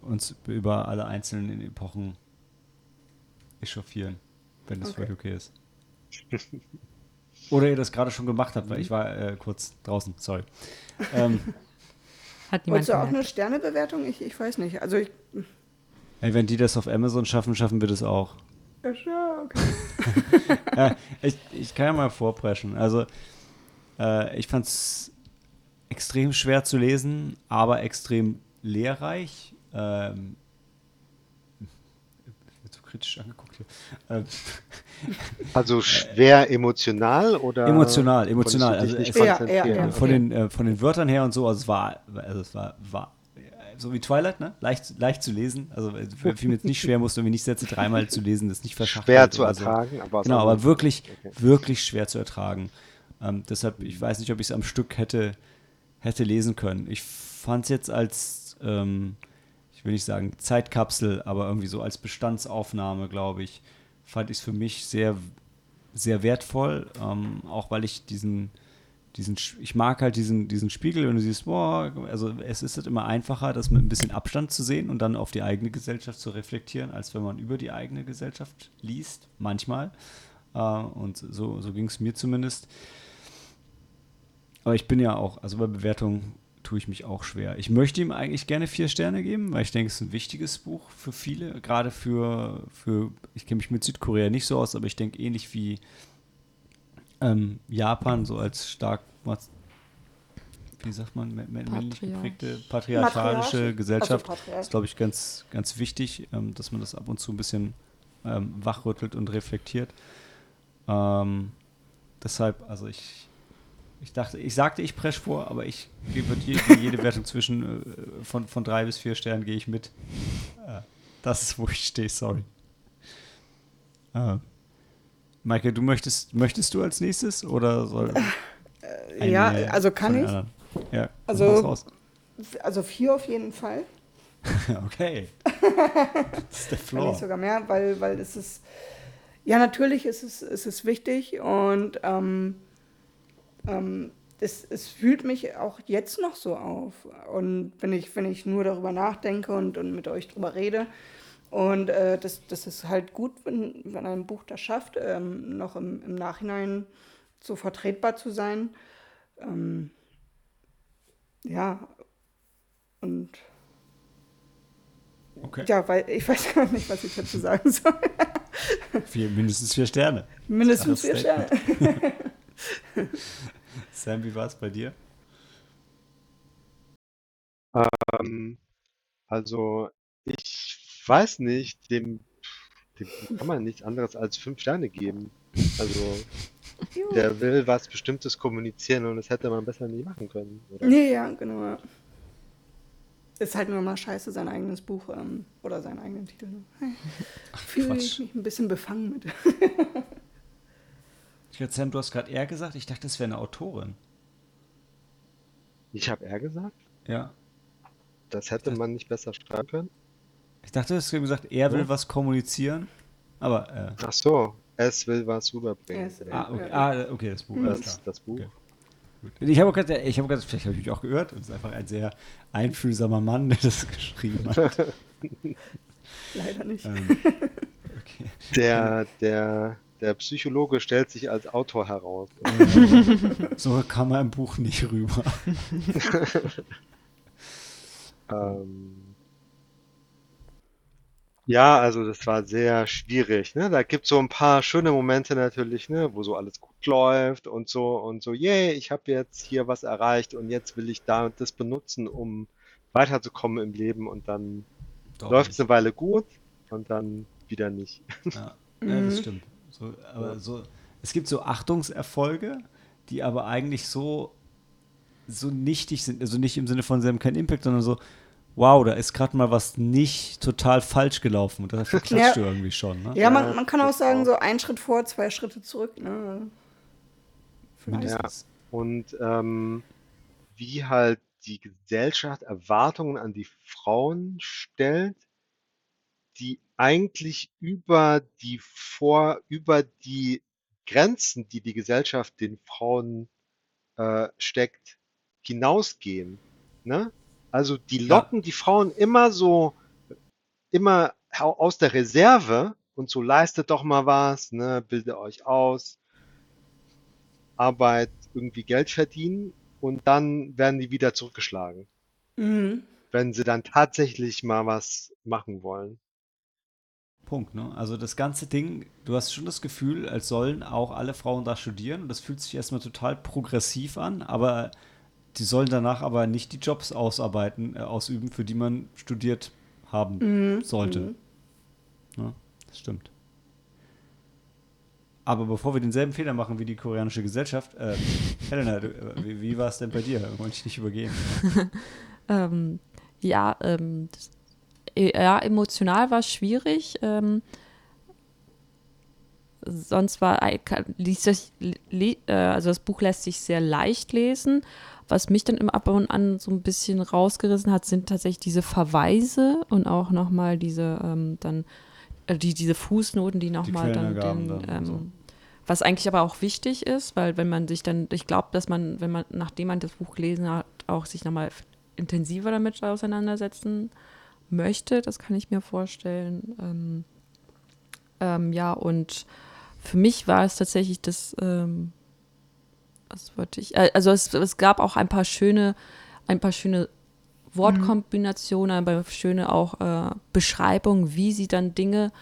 uns über alle einzelnen Epochen echauffieren, wenn das okay. für okay ist. Oder ihr das gerade schon gemacht habt, weil ich war äh, kurz draußen, sorry. Ähm, Hat niemand Wolltest du auch eine Sternebewertung? Ich, ich weiß nicht. Also ich, Ey, wenn die das auf Amazon schaffen, schaffen wir das auch. Ja, sure, okay. ja, ich, ich kann ja mal vorpreschen. Also, äh, ich fand es extrem schwer zu lesen, aber extrem lehrreich. Ähm, kritisch angeguckt hier. Ähm, also schwer emotional oder? Emotional, emotional. Also ja, ja, ja, von, den, äh, von den Wörtern her und so, also es war, also es war, war so wie Twilight, ne? Leicht, leicht zu lesen. Also fiel mir jetzt nicht schwer, musste mir nicht Sätze dreimal zu lesen, das nicht verschachtelt. Schwer zu ertragen, so. aber Genau, aber wirklich, okay. wirklich schwer zu ertragen. Ähm, deshalb, ich weiß nicht, ob ich es am Stück hätte, hätte lesen können. Ich fand es jetzt als ähm, ich will nicht sagen Zeitkapsel, aber irgendwie so als Bestandsaufnahme, glaube ich, fand ich es für mich sehr, sehr wertvoll, ähm, auch weil ich diesen, diesen, ich mag halt diesen, diesen Spiegel und du siehst, boah, also es ist halt immer einfacher, das mit ein bisschen Abstand zu sehen und dann auf die eigene Gesellschaft zu reflektieren, als wenn man über die eigene Gesellschaft liest, manchmal. Äh, und so, so ging es mir zumindest. Aber ich bin ja auch, also bei Bewertungen tue ich mich auch schwer. Ich möchte ihm eigentlich gerne vier Sterne geben, weil ich denke, es ist ein wichtiges Buch für viele, gerade für, für ich kenne mich mit Südkorea nicht so aus, aber ich denke ähnlich wie ähm, Japan, so als stark, wie sagt man, männlich geprägte patriarchalische Gesellschaft, also ist, glaube ich, ganz, ganz wichtig, ähm, dass man das ab und zu ein bisschen ähm, wachrüttelt und reflektiert. Ähm, deshalb, also ich, ich dachte, ich sagte, ich presch vor, aber ich gebe jede, jede Wertung zwischen äh, von, von drei bis vier Sternen gehe ich mit. Äh, das ist, wo ich stehe, sorry. Äh, Maike, du möchtest, möchtest du als nächstes oder soll. Äh, ja, also kann ich. Anderen? Ja, also, also vier auf jeden Fall. okay. das ist der Floor. Kann ich sogar mehr, weil, weil es ist. Ja, natürlich ist es, ist es wichtig und ähm, ähm, es, es fühlt mich auch jetzt noch so auf. Und wenn ich, wenn ich nur darüber nachdenke und, und mit euch drüber rede, und äh, das, das ist halt gut, wenn, wenn ein Buch das schafft, ähm, noch im, im Nachhinein so vertretbar zu sein. Ähm, ja, und okay. ja, weil ich weiß gar nicht, was ich dazu sagen soll. vier, mindestens vier Sterne. Mindestens vier Sterne. Sam, wie war es bei dir? Ähm, also ich weiß nicht, dem, dem kann man nichts anderes als fünf Sterne geben. Also, der will was Bestimmtes kommunizieren und das hätte man besser nie machen können. Oder? Nee, ja, genau. Ist halt nur mal scheiße, sein eigenes Buch ähm, oder seinen eigenen Titel. Fühle ich mich ein bisschen befangen mit. ich glaube, Sam, du hast gerade er gesagt. Ich dachte, das wäre eine Autorin. Ich habe er gesagt? Ja. Das hätte man nicht besser schreiben können? Ich dachte, du hast gesagt, er will ja. was kommunizieren. Aber. Äh. Ach so, es will was rüberbringen. Ah, okay, ah, okay das Buch. Das, das Buch. Okay. Ich habe gerade, ich habe gerade, vielleicht habe ich mich auch gehört, und es ist einfach ein sehr einfühlsamer Mann, der das geschrieben hat. Leider nicht. Ähm, okay. Der, der, der Psychologe stellt sich als Autor heraus. so kam er im Buch nicht rüber. ähm, ja, also das war sehr schwierig, ne? Da gibt's so ein paar schöne Momente natürlich, ne, wo so alles gut läuft und so und so, yay, ich habe jetzt hier was erreicht und jetzt will ich da das benutzen, um weiterzukommen im Leben und dann läuft es eine Weile gut und dann wieder nicht. Ja, ja das mhm. stimmt. So, aber so, es gibt so Achtungserfolge, die aber eigentlich so, so nichtig sind, also nicht im Sinne von, sie haben keinen Impact, sondern so, wow, da ist gerade mal was nicht total falsch gelaufen. Und da verklatscht ja. du irgendwie schon. Ne? Ja, man, man kann auch sagen, so ein Schritt vor, zwei Schritte zurück. Ne? Ja. Und ähm, wie halt die Gesellschaft Erwartungen an die Frauen stellt, die eigentlich über die vor über die Grenzen, die die Gesellschaft den Frauen äh, steckt, hinausgehen. Ne? Also die locken ja. die Frauen immer so, immer aus der Reserve und so leistet doch mal was, ne, bildet euch aus, Arbeit, irgendwie Geld verdienen und dann werden die wieder zurückgeschlagen. Mhm. Wenn sie dann tatsächlich mal was machen wollen. Punkt, ne? Also das ganze Ding, du hast schon das Gefühl, als sollen auch alle Frauen da studieren und das fühlt sich erstmal total progressiv an, aber die sollen danach aber nicht die Jobs ausarbeiten, äh, ausüben, für die man studiert haben mhm. sollte. Mhm. Ja, das stimmt. Aber bevor wir denselben Fehler machen wie die koreanische Gesellschaft, äh, Helena, du, äh, wie, wie war es denn bei dir? Wollte ich nicht übergehen. ähm, ja, ähm, das, ja, emotional war es schwierig. Ähm, sonst war, liest sich, äh, also das Buch lässt sich sehr leicht lesen, was mich dann immer ab und an so ein bisschen rausgerissen hat, sind tatsächlich diese Verweise und auch nochmal diese ähm, dann, äh, die, diese Fußnoten, die nochmal dann den, dann ähm, so. was eigentlich aber auch wichtig ist, weil wenn man sich dann, ich glaube, dass man, wenn man, nachdem man das Buch gelesen hat, auch sich nochmal intensiver damit auseinandersetzen möchte, das kann ich mir vorstellen. Ähm, ähm, ja, und für mich war es tatsächlich das, ähm, was wollte ich, äh, also es, es gab auch ein paar schöne, ein paar schöne Wortkombinationen, ein paar schöne auch äh, Beschreibungen, wie sie dann Dinge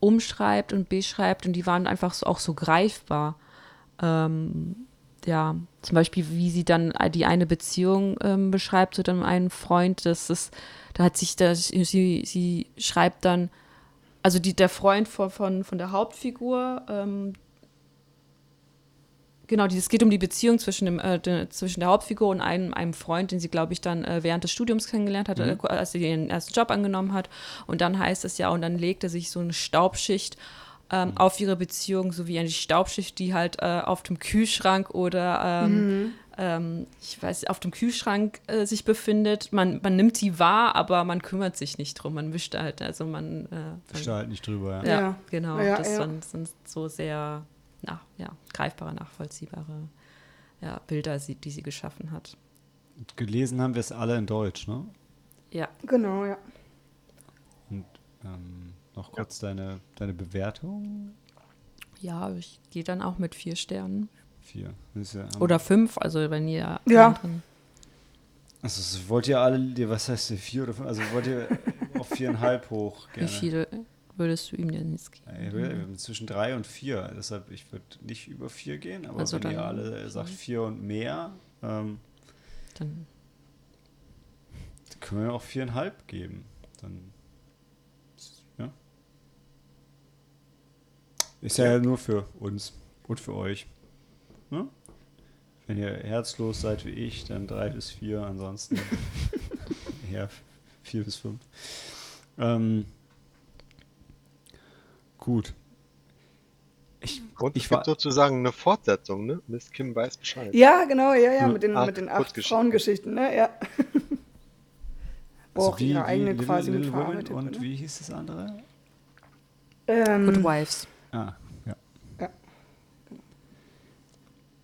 umschreibt und beschreibt und die waren einfach so, auch so greifbar. Ähm, ja, zum Beispiel, wie sie dann die eine Beziehung ähm, beschreibt zu dem einen Freund, das ist, da hat sich das, sie, sie schreibt dann, also die, der Freund von, von, von der Hauptfigur, ähm, Genau, es geht um die Beziehung zwischen, dem, äh, de, zwischen der Hauptfigur und einem, einem Freund, den sie, glaube ich, dann äh, während des Studiums kennengelernt hat, mhm. äh, als sie ihren ersten Job angenommen hat. Und dann heißt es ja, und dann legte sich so eine Staubschicht ähm, mhm. auf ihre Beziehung, so wie eine Staubschicht, die halt äh, auf dem Kühlschrank oder ähm, mhm. ähm, ich weiß, auf dem Kühlschrank äh, sich befindet. Man, man nimmt die wahr, aber man kümmert sich nicht drum. Man wischt halt, also man äh, wischt halt nicht drüber. Ja, ja, ja genau. Ja, das Sind, sind so sehr nach, ja, greifbare, nachvollziehbare ja, Bilder, die sie geschaffen hat. gelesen haben wir es alle in Deutsch, ne? Ja. Genau, ja. Und ähm, noch kurz ja. deine, deine Bewertung? Ja, ich gehe dann auch mit vier Sternen. Vier. Ja Oder fünf, also wenn ihr ja. Also wollt ihr alle, was heißt ihr, vier oder fünf? Also wollt ihr auf viereinhalb hoch gerne? Wie viele? würdest du ihm denn jetzt geben? zwischen drei und vier. Deshalb, ich würde nicht über vier gehen, aber also wenn ihr alle sagt vier und mehr, ähm, dann können wir auch viereinhalb geben. Dann ja. Ist ja, ja nur für uns und für euch. Ne? Wenn ihr herzlos seid wie ich, dann drei bis vier, ansonsten eher vier bis fünf. Ähm, Gut. Ich, Und es ich gibt sozusagen eine Fortsetzung, ne? Miss Kim weiß Bescheid. Ja, genau, ja, ja, mit den, mit den acht Frauengeschichten, ne? Ja. Wo also auch wie, ihre eigene wie quasi Little, Little mit Und wie hieß das andere? Ähm, Good Wives. Ah, ja. ja.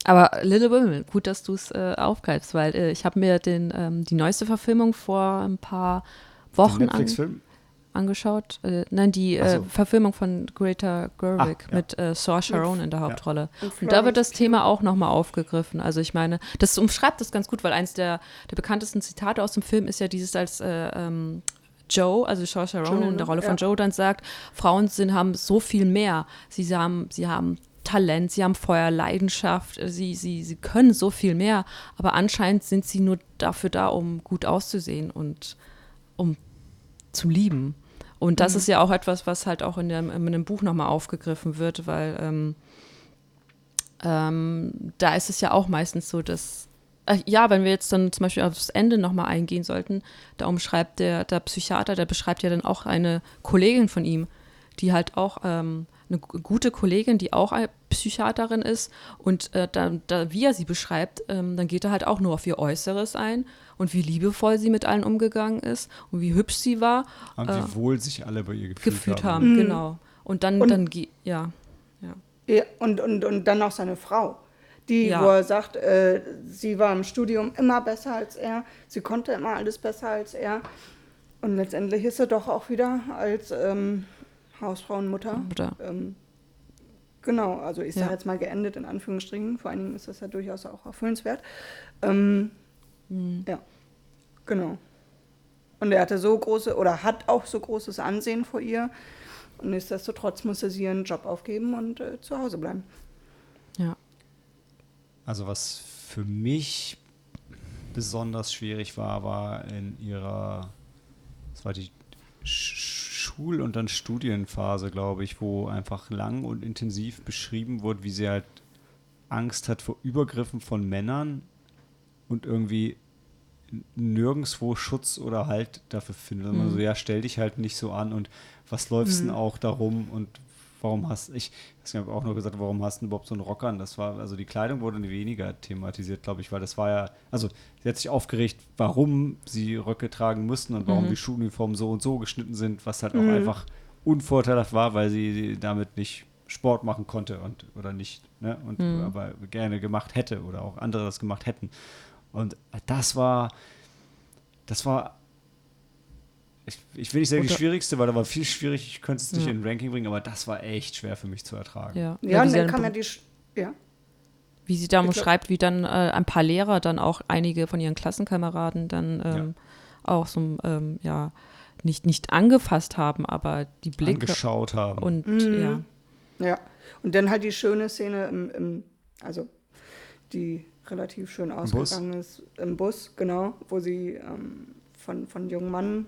Aber Little Women, gut, dass du es äh, aufgreifst, weil äh, ich habe mir den, ähm, die neueste Verfilmung vor ein paar Wochen Netflix-Film? angeschaut. Äh, nein, die äh, so. Verfilmung von Greta Gerwig ah, ja. mit äh, Saoirse Ronan in der Hauptrolle. Ja. Und, da wird das Thema auch nochmal aufgegriffen. Also ich meine, das umschreibt das ganz gut, weil eins der, der bekanntesten Zitate aus dem Film ist ja dieses als äh, ähm, Joe, also Saoirse Ronan in der Rolle ja. von Joe dann sagt, Frauen sind, haben so viel mehr. Sie haben, sie haben Talent, sie haben Feuer, Leidenschaft, sie, sie, sie können so viel mehr, aber anscheinend sind sie nur dafür da, um gut auszusehen und um zu lieben. Und das mhm. ist ja auch etwas, was halt auch in dem, in dem Buch nochmal aufgegriffen wird, weil ähm, ähm, da ist es ja auch meistens so, dass, ja, wenn wir jetzt dann zum Beispiel aufs Ende nochmal eingehen sollten, da umschreibt der, der Psychiater, der beschreibt ja dann auch eine Kollegin von ihm, die halt auch ähm, eine gute Kollegin, die auch eine Psychiaterin ist und äh, da, da, wie er sie beschreibt, ähm, dann geht er halt auch nur auf ihr Äußeres ein und wie liebevoll sie mit allen umgegangen ist und wie hübsch sie war. Und äh, wie wohl sich alle bei ihr gefühlt, gefühlt haben. haben. Mhm. Genau. Und dann, und, dann ja. ja. ja. und, und, und dann noch seine Frau die, ja. wo er sagt, äh, sie war im Studium immer besser als er, sie konnte immer alles besser als er. Und letztendlich ist er doch auch wieder als ähm, Hausfrauenmutter. Ähm, genau, also ich sage ja. jetzt mal geendet in Anführungsstrichen, vor allen Dingen ist das ja durchaus auch erfüllenswert. Ähm, mhm. Ja, genau. Und er hatte so große oder hat auch so großes Ansehen vor ihr. Und nichtsdestotrotz musste sie ihren Job aufgeben und äh, zu Hause bleiben. Also was für mich besonders schwierig war, war in ihrer, das war die Schul- und dann Studienphase, glaube ich, wo einfach lang und intensiv beschrieben wurde, wie sie halt Angst hat vor Übergriffen von Männern und irgendwie nirgendwo Schutz oder Halt dafür findet. Mhm. Also ja, stell dich halt nicht so an und was läufst mhm. denn auch darum und warum hast ich, ich habe auch nur gesagt, warum hast du überhaupt so einen Rock an? Das war, also die Kleidung wurde weniger thematisiert, glaube ich, weil das war ja, also sie hat sich aufgeregt, warum sie Röcke tragen mussten und warum mhm. die Schuluniformen so und so geschnitten sind, was halt auch mhm. einfach unvorteilhaft war, weil sie damit nicht Sport machen konnte und oder nicht, ne? Und Mhm. aber gerne gemacht hätte oder auch andere das gemacht hätten. Und das war, das war, ich, ich will nicht sagen die schwierigste, weil da war viel schwierig, ich könnte es nicht Ja. in ein Ranking bringen, aber das war echt schwer für mich zu ertragen. Ja, Ja, wie, und sie dann kam ja die. Sch ja. wie sie da schreibt, wie dann äh, ein paar Lehrer dann auch einige von ihren Klassenkameraden dann ähm, auch so, ähm, ja, nicht, nicht angefasst haben, aber die Blicke Angeschaut haben. und Mhm. ja. Ja, und dann halt die schöne Szene im, im also die relativ schön Bus? ausgegangen ist im Bus, genau, wo sie ähm, von, von jungen Mann,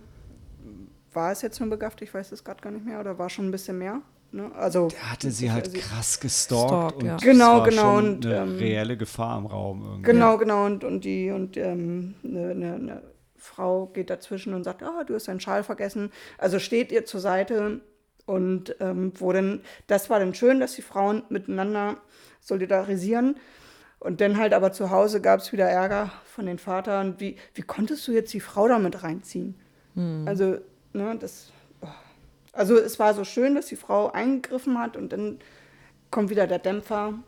war es jetzt nur begafft, ich weiß es gerade gar nicht mehr, oder war schon ein bisschen mehr? Ne? Also, Der hatte sie halt also- krass gestalkt Stalkt, und ja. Genau, war genau, schon und, eine ähm, reelle Gefahr im Raum irgendwie. Genau, genau, und, und die, und ähm, eine, eine, eine Frau geht dazwischen und sagt, ah, du hast deinen Schal vergessen. Also steht ihr zur Seite und ähm, wo denn, das war dann schön, dass die Frauen miteinander solidarisieren. Und dann halt aber zu Hause gab es wieder Ärger von den Vatern. Wie, wie konntest du jetzt die Frau damit reinziehen? Also, ne, das. oh. Also es war so schön, dass die Frau eingegriffen hat und dann kommt wieder der Dämpfer. Und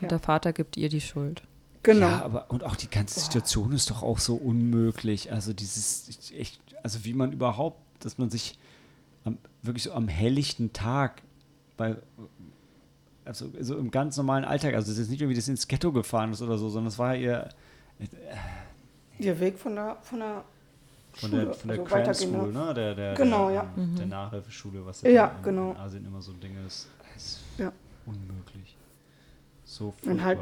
Ja. der Vater gibt ihr die Schuld. Genau. Ja, aber und auch die ganze Situation ist doch auch so unmöglich. Also dieses echt, also wie man überhaupt, dass man sich am, wirklich so am helllichten Tag bei also so im ganz normalen Alltag, also es ist nicht irgendwie, dass sie ins Ghetto gefahren ist oder so, sondern es war ihr Ihr Weg von der, von der von der, von der also Cram. School, ne? Der, der, Genau, der, ja. ähm, der Nachhilfeschule, was Ja, in, genau. in Asien immer so ein Ding ist. Das ist Ja. unmöglich. So Und furchtbar. halt-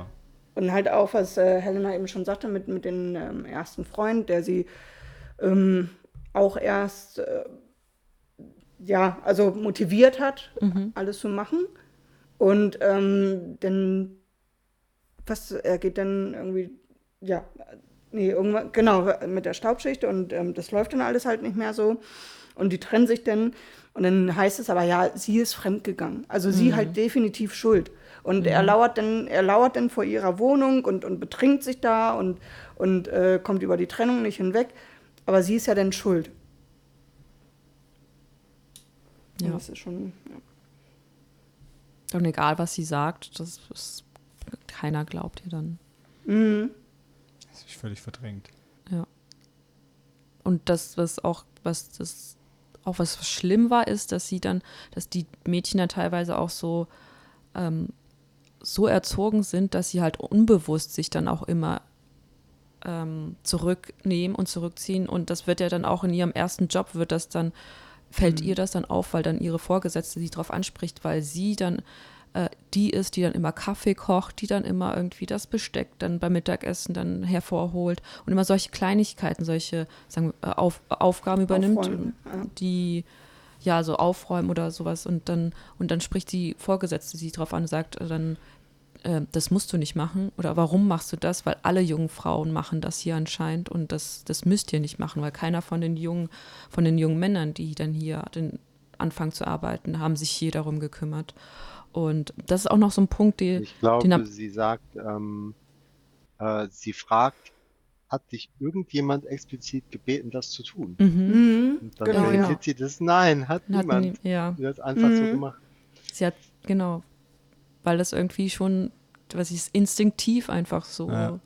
Und halt auch, was äh, Helena eben schon sagte, mit, mit dem ähm, ersten Freund, der sie ähm, auch erst, äh, ja, also motiviert hat, alles zu machen. Und ähm, dann, was, er geht dann irgendwie, ja, nee, irgendwann, genau, mit der Staubschicht und ähm, das läuft dann alles halt nicht mehr so. Und die trennen sich dann und dann heißt es aber, ja, sie ist fremdgegangen. Also sie halt definitiv schuld. Und er lauert dann, er lauert dann vor ihrer Wohnung und, und betrinkt sich da und, und äh, kommt über die Trennung nicht hinweg. Aber sie ist ja dann schuld. Und Ja. Das ist schon. Ja. Und egal, was sie sagt, das ist, keiner glaubt ihr dann. Mhm. Ist völlig verdrängt. Ja. Und das, was auch, was das, auch was schlimm war, ist, dass sie dann, dass die Mädchen dann teilweise auch so, ähm, so erzogen sind, dass sie halt unbewusst sich dann auch immer ähm, zurücknehmen und zurückziehen. Und das wird ja dann auch in ihrem ersten Job, wird das dann, fällt ihr das dann auf, weil dann ihre Vorgesetzte sie darauf anspricht, weil sie dann äh, die ist, die dann immer Kaffee kocht, die dann immer irgendwie das Besteck dann beim Mittagessen dann hervorholt und immer solche Kleinigkeiten, solche sagen wir, äh, Auf, Aufgaben übernimmt, Aufräumen, ja. die ja so aufräumen oder sowas und dann und dann spricht die Vorgesetzte sie drauf an und sagt dann äh, das musst du nicht machen oder warum machst du das? Weil alle jungen Frauen machen das hier anscheinend und das, das müsst ihr nicht machen, weil keiner von den jungen, von den jungen Männern, die dann hier den anfangen zu arbeiten, haben sich hier darum gekümmert. Und das ist auch noch so ein Punkt, die, Ich glaube, den sie sagt, ähm, äh, sie fragt, hat dich irgendjemand explizit gebeten, das zu tun? mhm, Mhm. Und dann Genau, ja. sie das, nein, hat hat niemand. nie- ja, Sie hat einfach so Mhm. gemacht. sie hat, genau, weil das irgendwie schon, was ich instinktiv einfach so, Ja.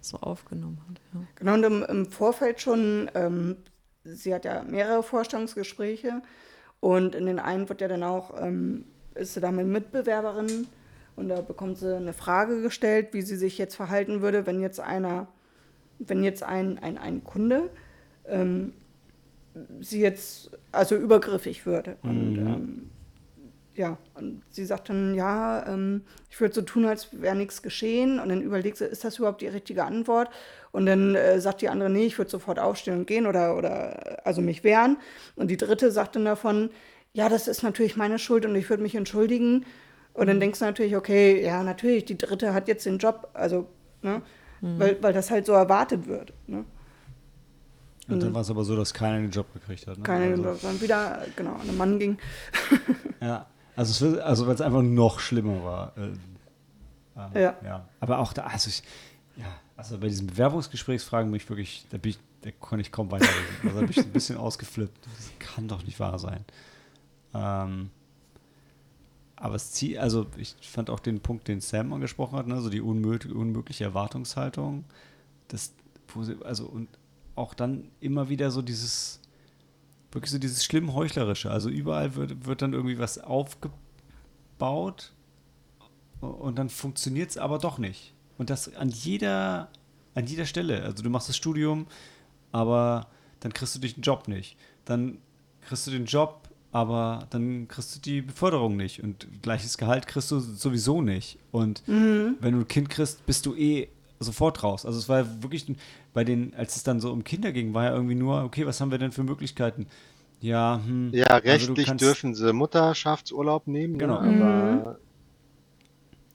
so aufgenommen hat. Ja. Genau, und im, im Vorfeld schon, ähm, sie hat ja mehrere Vorstellungsgespräche und in den einen wird ja dann auch, ähm, ist sie da mit Mitbewerberin und da bekommt sie eine Frage gestellt, wie sie sich jetzt verhalten würde, wenn jetzt einer, wenn jetzt ein, ein, ein Kunde ähm, sie jetzt also übergriffig würde. Und ähm, ja, und sie sagt dann, ja, ähm, ich würde so tun, als wäre nichts geschehen. Und dann überlegt sie, ist das überhaupt die richtige Antwort? Und dann äh, sagt die andere, nee, ich würde sofort aufstehen und gehen oder, oder also mich wehren. Und die dritte sagt dann davon, ja, das ist natürlich meine Schuld und ich würde mich entschuldigen. Und dann denkst du natürlich, okay, ja, natürlich, die dritte hat jetzt den Job, also, ne, weil, weil das halt so erwartet wird. Ne? Und dann war es aber so, dass keiner den Job gekriegt hat. Ne? Keine, also, dann wieder, genau, an einen Mann ging. ja, also, es also weil es einfach noch schlimmer war. Äh, ähm, Ja. ja. Aber auch da, also ich, ja, also bei diesen Bewerbungsgesprächsfragen bin ich wirklich, da bin ich, da konnte ich kaum weiterlesen. Also da bin ich ein bisschen ausgeflippt. Das kann doch nicht wahr sein. Ähm, aber es zieht, also ich fand auch den Punkt, den Sam angesprochen hat, ne, so die unmögliche, unmögliche Erwartungshaltung. Das, also und auch dann immer wieder so dieses, wirklich so dieses schlimm Heuchlerische. Also überall wird, wird dann irgendwie was aufgebaut und dann funktioniert es aber doch nicht. Und das an jeder, an jeder Stelle. Also du machst das Studium, aber dann kriegst du dich einen Job nicht. Dann kriegst du den Job, aber dann kriegst du die Beförderung nicht. Und gleiches Gehalt kriegst du sowieso nicht. Und mhm. wenn du ein Kind kriegst, bist du eh sofort raus. Also es war wirklich bei den, als es dann so um Kinder ging, war ja irgendwie nur, okay, was haben wir denn für Möglichkeiten? Ja, hm, ja, also rechtlich also dürfen sie Mutterschaftsurlaub nehmen, ne? genau. aber mhm.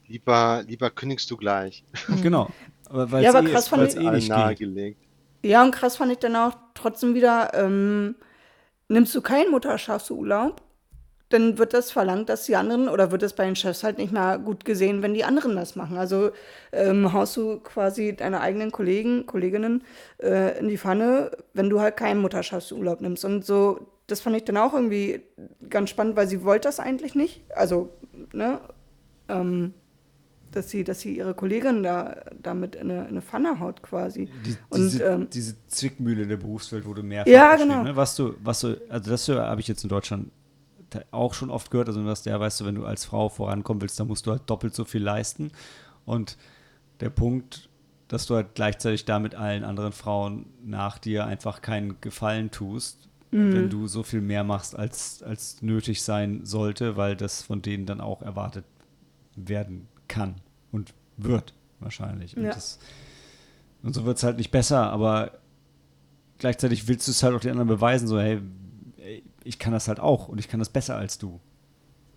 lieber, lieber kündigst du gleich. Genau. Aber ja, aber eh, krass fand ich, eh nahegelegt. Ja, und krass fand ich dann auch trotzdem wieder, ähm, nimmst du keinen Mutterschaftsurlaub, dann wird das verlangt, dass die anderen, oder wird es bei den Chefs halt nicht mehr gut gesehen, wenn die anderen das machen. Also ähm, haust du quasi deine eigenen Kollegen, Kolleginnen äh, in die Pfanne, wenn du halt keinen Mutterschaftsurlaub nimmst. Und so, das fand ich dann auch irgendwie ganz spannend, weil sie wollte das eigentlich nicht. Also, ne, ähm, dass sie, dass sie ihre Kollegin da damit in eine, in eine Pfanne haut quasi. Die, und, diese, ähm, diese Zwickmühle der Berufswelt wurde mehr Ja, genau. Ne? Was du, was du, also das habe ich jetzt in Deutschland auch schon oft gehört, also dass der, weißt du, wenn du als Frau vorankommen willst, dann musst du halt doppelt so viel leisten. Und der Punkt, dass du halt gleichzeitig damit allen anderen Frauen nach dir einfach keinen Gefallen tust, mhm. wenn du so viel mehr machst, als, als nötig sein sollte, weil das von denen dann auch erwartet werden kann und wird wahrscheinlich. Und, ja. das, und so wird es halt nicht besser, aber gleichzeitig willst du es halt auch den anderen beweisen, so, hey, ich kann das halt auch und ich kann das besser als du.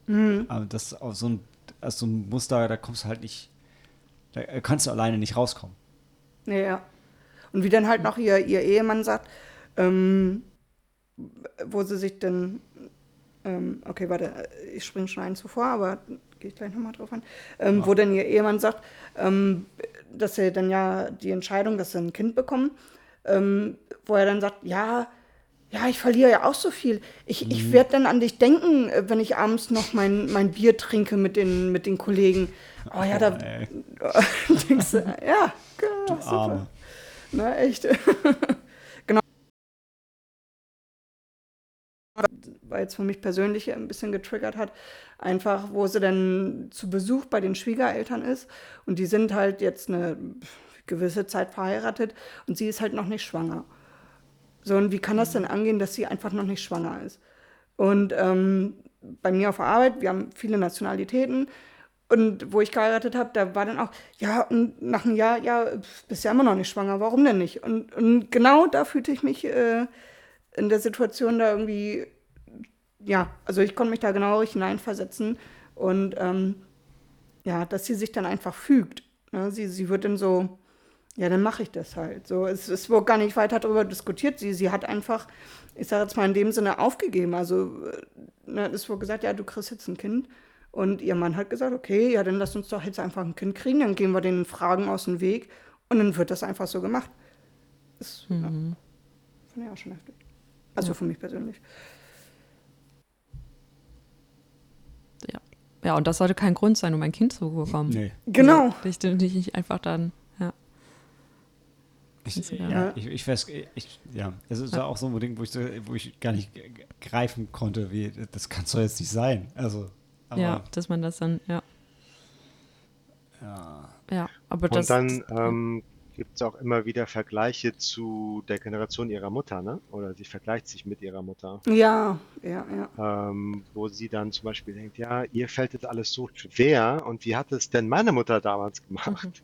Mhm. Aber das auf so ein, also so ein Muster, da kommst du halt nicht, da kannst du alleine nicht rauskommen. Ja. Und wie dann halt noch ihr, ihr Ehemann sagt, ähm, wo sie sich dann, ähm, okay, warte, ich springe schon einen zuvor, aber gehe ich gleich nochmal drauf an, ähm, ja. wo dann ihr Ehemann sagt, ähm, dass sie dann ja die Entscheidung, dass sie ein Kind bekommen, ähm, wo er dann sagt, ja, ja, ich verliere ja auch so viel. Ich, mhm. ich werde dann an dich denken, äh, wenn ich abends noch mein, mein Bier trinke mit den, mit den Kollegen. Oh ja, da oh, denkst du, ja, du super. Na, echt. Weil jetzt für mich persönlich ein bisschen getriggert hat, einfach, wo sie dann zu Besuch bei den Schwiegereltern ist und die sind halt jetzt eine gewisse Zeit verheiratet und sie ist halt noch nicht schwanger. So, und wie kann das denn angehen, dass sie einfach noch nicht schwanger ist? Und ähm, bei mir auf der Arbeit, wir haben viele Nationalitäten. Und wo ich geheiratet habe, da war dann auch, ja, und nach einem Jahr, ja, bist ja immer noch nicht schwanger, warum denn nicht? Und, und genau da fühlte ich mich äh, in der Situation da irgendwie, ja, also ich konnte mich da genau hineinversetzen. Und ähm, ja, dass sie sich dann einfach fügt. Ne? Sie, sie wird dann so, ja, dann mache ich das halt. So, es, es wurde gar nicht weiter darüber diskutiert. Sie, sie hat einfach, ich sage jetzt mal in dem Sinne, aufgegeben. Also äh, ne, es wurde gesagt, ja, du kriegst jetzt ein Kind. Und ihr Mann hat gesagt, okay, ja, dann lass uns doch jetzt einfach ein Kind kriegen, dann gehen wir den Fragen aus dem Weg und dann wird das einfach so gemacht. Das mhm. ja, finde ich auch schon heftig. Also ja. für mich persönlich. Ja. Ja, und das sollte kein Grund sein, um ein Kind zu bekommen. Nee. Genau. Also, dich nicht einfach dann ich, ja, ich, ich, weiß, ich, ja, es ist ja auch so ein Ding, wo ich, wo ich gar nicht greifen konnte, wie, das kann doch jetzt nicht sein. Also, ja, dass man das dann, ja. Ja. Ja, aber Und das. dann ähm, gibt es auch immer wieder Vergleiche zu der Generation ihrer Mutter, ne? Oder sie vergleicht sich mit ihrer Mutter. Ja, ja, ja. Ähm, wo sie dann zum Beispiel denkt, ja, ihr fällt das alles so schwer und wie hat es denn meine Mutter damals gemacht?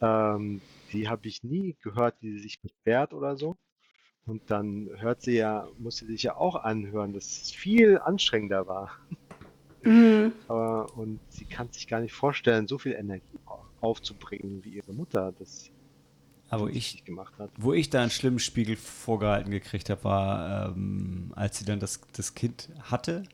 Mhm. Ähm, die habe ich nie gehört, wie sie sich beschwert oder so. Und dann hört sie ja, muss sie sich ja auch anhören, dass es viel anstrengender war. Mhm. und sie kann sich gar nicht vorstellen, so viel Energie aufzubringen, wie ihre Mutter das aber ich. Wo ich da einen schlimmen Spiegel vorgehalten gekriegt habe, war, ähm, als sie dann das, das Kind hatte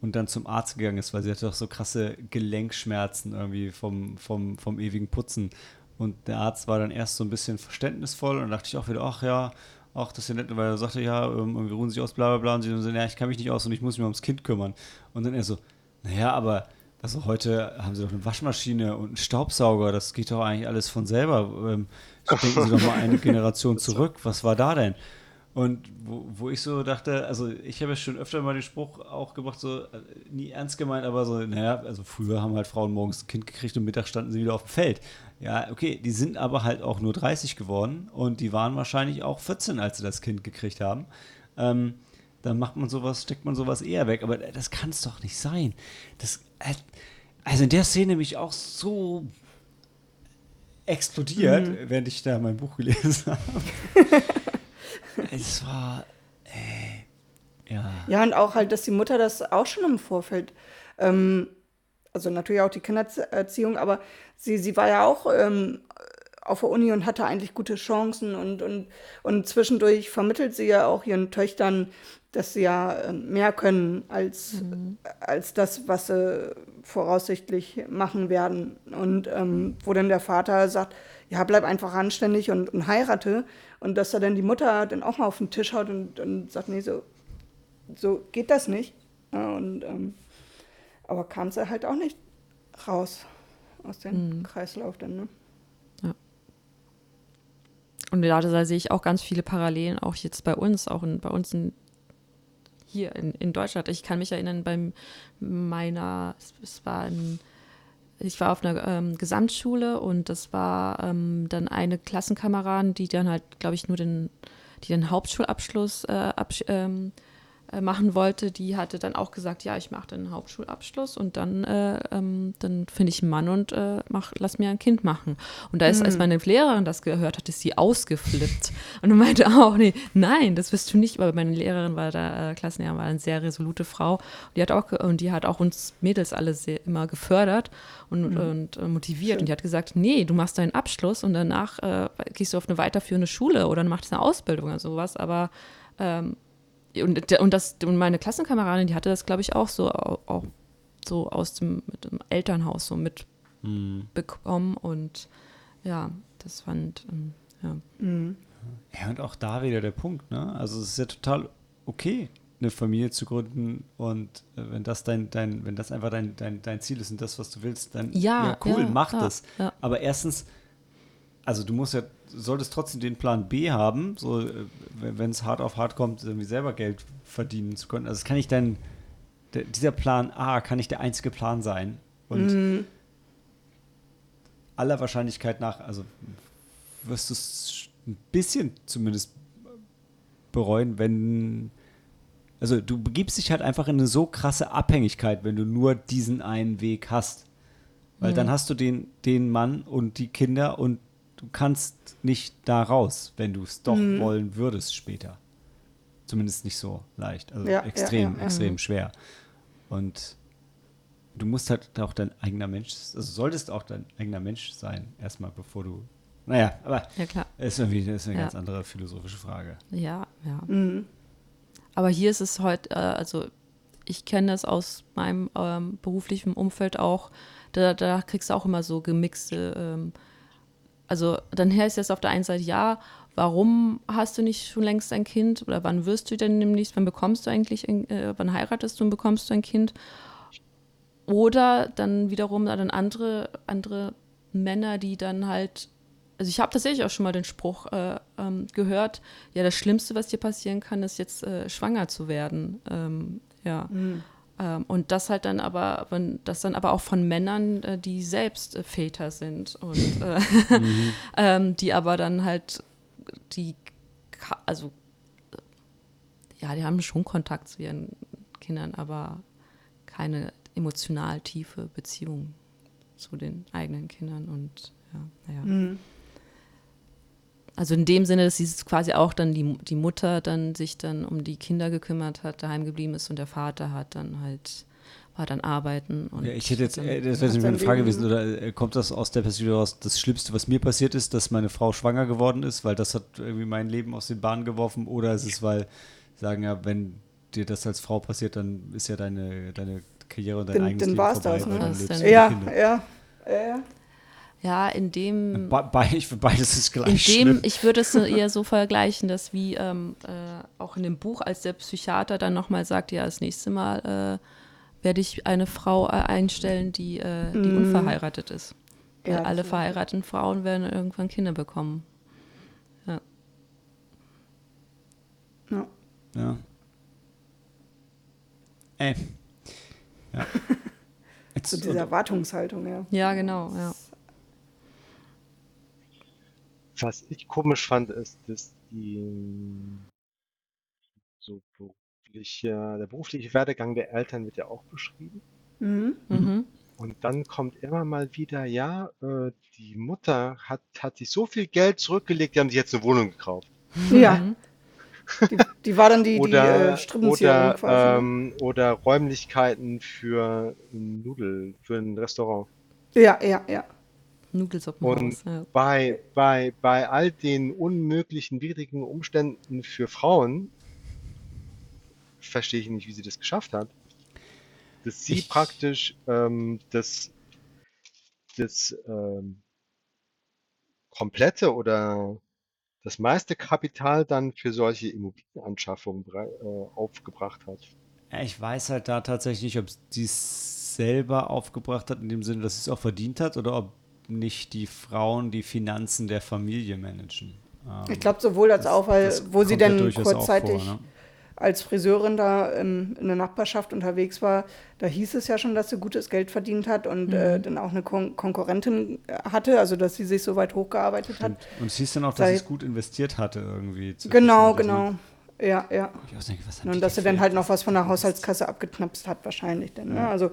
und dann zum Arzt gegangen ist, weil sie hatte doch so krasse Gelenkschmerzen irgendwie vom, vom, vom ewigen Putzen. Und der Arzt war dann erst so ein bisschen verständnisvoll und dann dachte ich auch wieder, ach ja, ach, das ist ja nett, weil er sagte, ja, ähm, wir ruhen sich aus, bla bla bla. Und sie dann so, ja, ich kann mich nicht aus und ich muss mich ums Kind kümmern. Und dann er so, naja, aber Also heute haben sie doch eine Waschmaschine und einen Staubsauger, das geht doch eigentlich alles von selber. Ähm, denken Sie doch mal eine Generation zurück, was war da denn? Und wo, wo ich so dachte, also ich habe ja schon öfter mal den Spruch auch gemacht, so äh, nie ernst gemeint, aber so, naja, also früher haben halt Frauen morgens ein Kind gekriegt und mittags standen sie wieder auf dem Feld. Ja, okay, die sind aber halt auch nur 30 geworden und die waren wahrscheinlich auch 14, als sie das Kind gekriegt haben. Ähm, dann macht man sowas, steckt man sowas eher weg. Aber das kann es doch nicht sein. Das, äh, also in der Szene mich auch so explodiert, mhm. während ich da mein Buch gelesen habe. es war, äh, ja. Ja, und auch halt, dass die Mutter das auch schon im Vorfeld, ähm, also natürlich auch die Kindererziehung, aber sie, sie war ja auch ähm, auf der Uni und hatte eigentlich gute Chancen und, und, und zwischendurch vermittelt sie ja auch ihren Töchtern, dass sie ja äh, mehr können als, mhm. als das, was sie voraussichtlich machen werden. Und ähm, wo dann der Vater sagt, ja, bleib einfach anständig und, und heirate. Und dass da dann die Mutter dann auch mal auf den Tisch haut und, und sagt, nee, so, so geht das nicht. Ja, und, ähm, aber kam sie halt auch nicht raus aus dem mhm. Kreislauf dann, ne? Und da, da sehe ich auch ganz viele Parallelen, auch jetzt bei uns, auch in, bei uns in, hier in, in Deutschland. Ich kann mich erinnern, bei meiner, es war ein ich war auf einer ähm, Gesamtschule und das war ähm, dann eine Klassenkameradin, die dann halt, glaube ich, nur den, die den Hauptschulabschluss äh, absch ähm, äh, machen wollte, die hatte dann auch gesagt, ja, ich mache den Hauptschulabschluss und dann, äh, ähm, dann finde ich einen Mann und äh, mach, lass mir ein Kind machen. Und da ist, mhm. als meine Lehrerin das gehört hat, ist sie ausgeflippt und meinte auch, nee, nein, das wirst du nicht, weil meine Lehrerin war da, äh, Klassenlehrerin war eine sehr resolute Frau und die hat auch, und die hat auch uns Mädels alle sehr, immer gefördert und, mhm. und äh, motiviert Schön. und die hat gesagt, nee, du machst deinen Abschluss und danach äh, gehst du auf eine weiterführende Schule oder machst eine Ausbildung oder sowas, aber ähm, und, und, das, und meine Klassenkameradin, die hatte das, glaube ich, auch so, auch so aus dem, dem Elternhaus so mitbekommen. Mhm. Und ja, das fand, ähm, ja. Mhm. Ja, und auch da wieder der Punkt, ne? Also es ist ja total okay, eine Familie zu gründen und äh, wenn das dein, dein, wenn das einfach dein, dein, dein Ziel ist und das, was du willst, dann ja, ja cool, ja, mach das. Ja. Aber erstens, also du musst ja solltest trotzdem den Plan B haben, so äh, wenn es hart auf hart kommt, irgendwie selber Geld verdienen zu können. Also es kann nicht dein, der, dieser Plan A kann nicht der einzige Plan sein. Und mhm. aller Wahrscheinlichkeit nach, also wirst du es ein bisschen zumindest bereuen, wenn also du begibst dich halt einfach in eine so krasse Abhängigkeit, wenn du nur diesen einen Weg hast. Weil mhm. dann hast du den, den Mann und die Kinder und du kannst nicht da raus, wenn du es doch mhm. wollen würdest später. Zumindest nicht so leicht. Also ja, extrem, ja, ja, extrem mhm. schwer. Und du musst halt auch dein eigener Mensch, also solltest auch dein eigener Mensch sein, erstmal, bevor du. Naja, aber ja, klar. ist irgendwie ist eine ganz andere philosophische Frage. Ja, ja. Mhm. Aber hier ist es heute, äh, also ich kenne das aus meinem ähm, beruflichen Umfeld auch, da, da, kriegst du auch immer so gemixte ähm, also dann heißt es auf der einen Seite, ja, warum hast du nicht schon längst ein Kind oder wann wirst du denn demnächst, wann bekommst du eigentlich, äh, wann heiratest du und bekommst du ein Kind? Oder dann wiederum dann andere, andere Männer, die dann halt, also ich habe tatsächlich auch schon mal den Spruch äh, ähm, gehört, ja, das Schlimmste, was dir passieren kann, ist jetzt äh, schwanger zu werden. Ähm, ja. Mhm. Ähm, und das halt dann aber, wenn das dann aber auch von Männern, äh, die selbst äh, Väter sind und äh, mhm. ähm, die aber dann halt die, also ja, die haben schon Kontakt zu ihren Kindern, aber keine emotional tiefe Beziehung zu den eigenen Kindern und ja, naja. Mhm. Also in dem Sinne, dass sie quasi auch dann die, die Mutter dann sich dann um die Kinder gekümmert hat, daheim geblieben ist und der Vater hat dann halt war dann arbeiten. ja, ich hätte jetzt, äh, das wäre jetzt eine Frage gewesen, oder äh, kommt das aus der Perspektive raus, das Schlimmste, was mir passiert ist, dass meine Frau schwanger geworden ist, weil das hat irgendwie mein Leben aus den Bahnen geworfen, oder ist es, weil, sagen ja, wenn dir das als Frau passiert, dann ist ja deine, deine Karriere und dein dann, eigenes dann Leben vorbei. Das, ne? ja, ja, ja. Ja, in dem. Be ich finde beides ist gleich. In dem, ich würde es eher so vergleichen, dass wie ähm, äh, auch in dem Buch, als der Psychiater dann nochmal sagt, ja, das nächste Mal, äh, werde ich eine Frau äh, einstellen, die, äh, die Mm. unverheiratet ist. Weil Ja, alle verheirateten Frauen werden irgendwann Kinder bekommen. Ja. Ja. Ja. Ey. Ja. Zu dieser Erwartungshaltung, ja. Ja, genau, ja. Was ich komisch fand, ist, dass die so berufliche, der berufliche Werdegang der Eltern wird ja auch beschrieben. Mhm. Mhm. Und dann kommt immer mal wieder, ja, äh, die Mutter hat, hat sich so viel Geld zurückgelegt, die haben sich jetzt eine Wohnung gekauft. Ja, Mhm. die, die war dann die, die Oder, äh, Strippenzieherin oder, quasi. ähm, oder Räumlichkeiten für ein Nudel, für ein Restaurant. ja, ja, ja. Nudelsuppenhaus. Und Ja. bei, bei, bei all den unmöglichen, widrigen Umständen für Frauen verstehe ich nicht, wie sie das geschafft hat. Dass sie Ich- praktisch ähm, das, das ähm, komplette oder das meiste Kapital dann für solche Immobilienanschaffungen äh, aufgebracht hat. Ich weiß halt da tatsächlich nicht, ob sie es selber aufgebracht hat, in dem Sinne, dass sie es auch verdient hat, oder ob nicht die Frauen die Finanzen der Familie managen. Ähm, Ich glaube sowohl als auch, weil das wo sie ja dann kurzzeitig vor, ne? als Friseurin da in, in der Nachbarschaft unterwegs war, da hieß es ja schon, dass sie gutes Geld verdient hat und äh, dann auch eine Kon Konkurrentin äh, hatte, also dass sie sich so weit hochgearbeitet hat. Und, es hieß dann auch, dass sie es gut investiert hatte irgendwie. Genau, zwischenzeitlich, ne? genau. Ja, ja. Denke, Und dass sie denn dann halt noch was von der Haushaltskasse abgeknapst hat, wahrscheinlich. Dann, ne? Ja. Also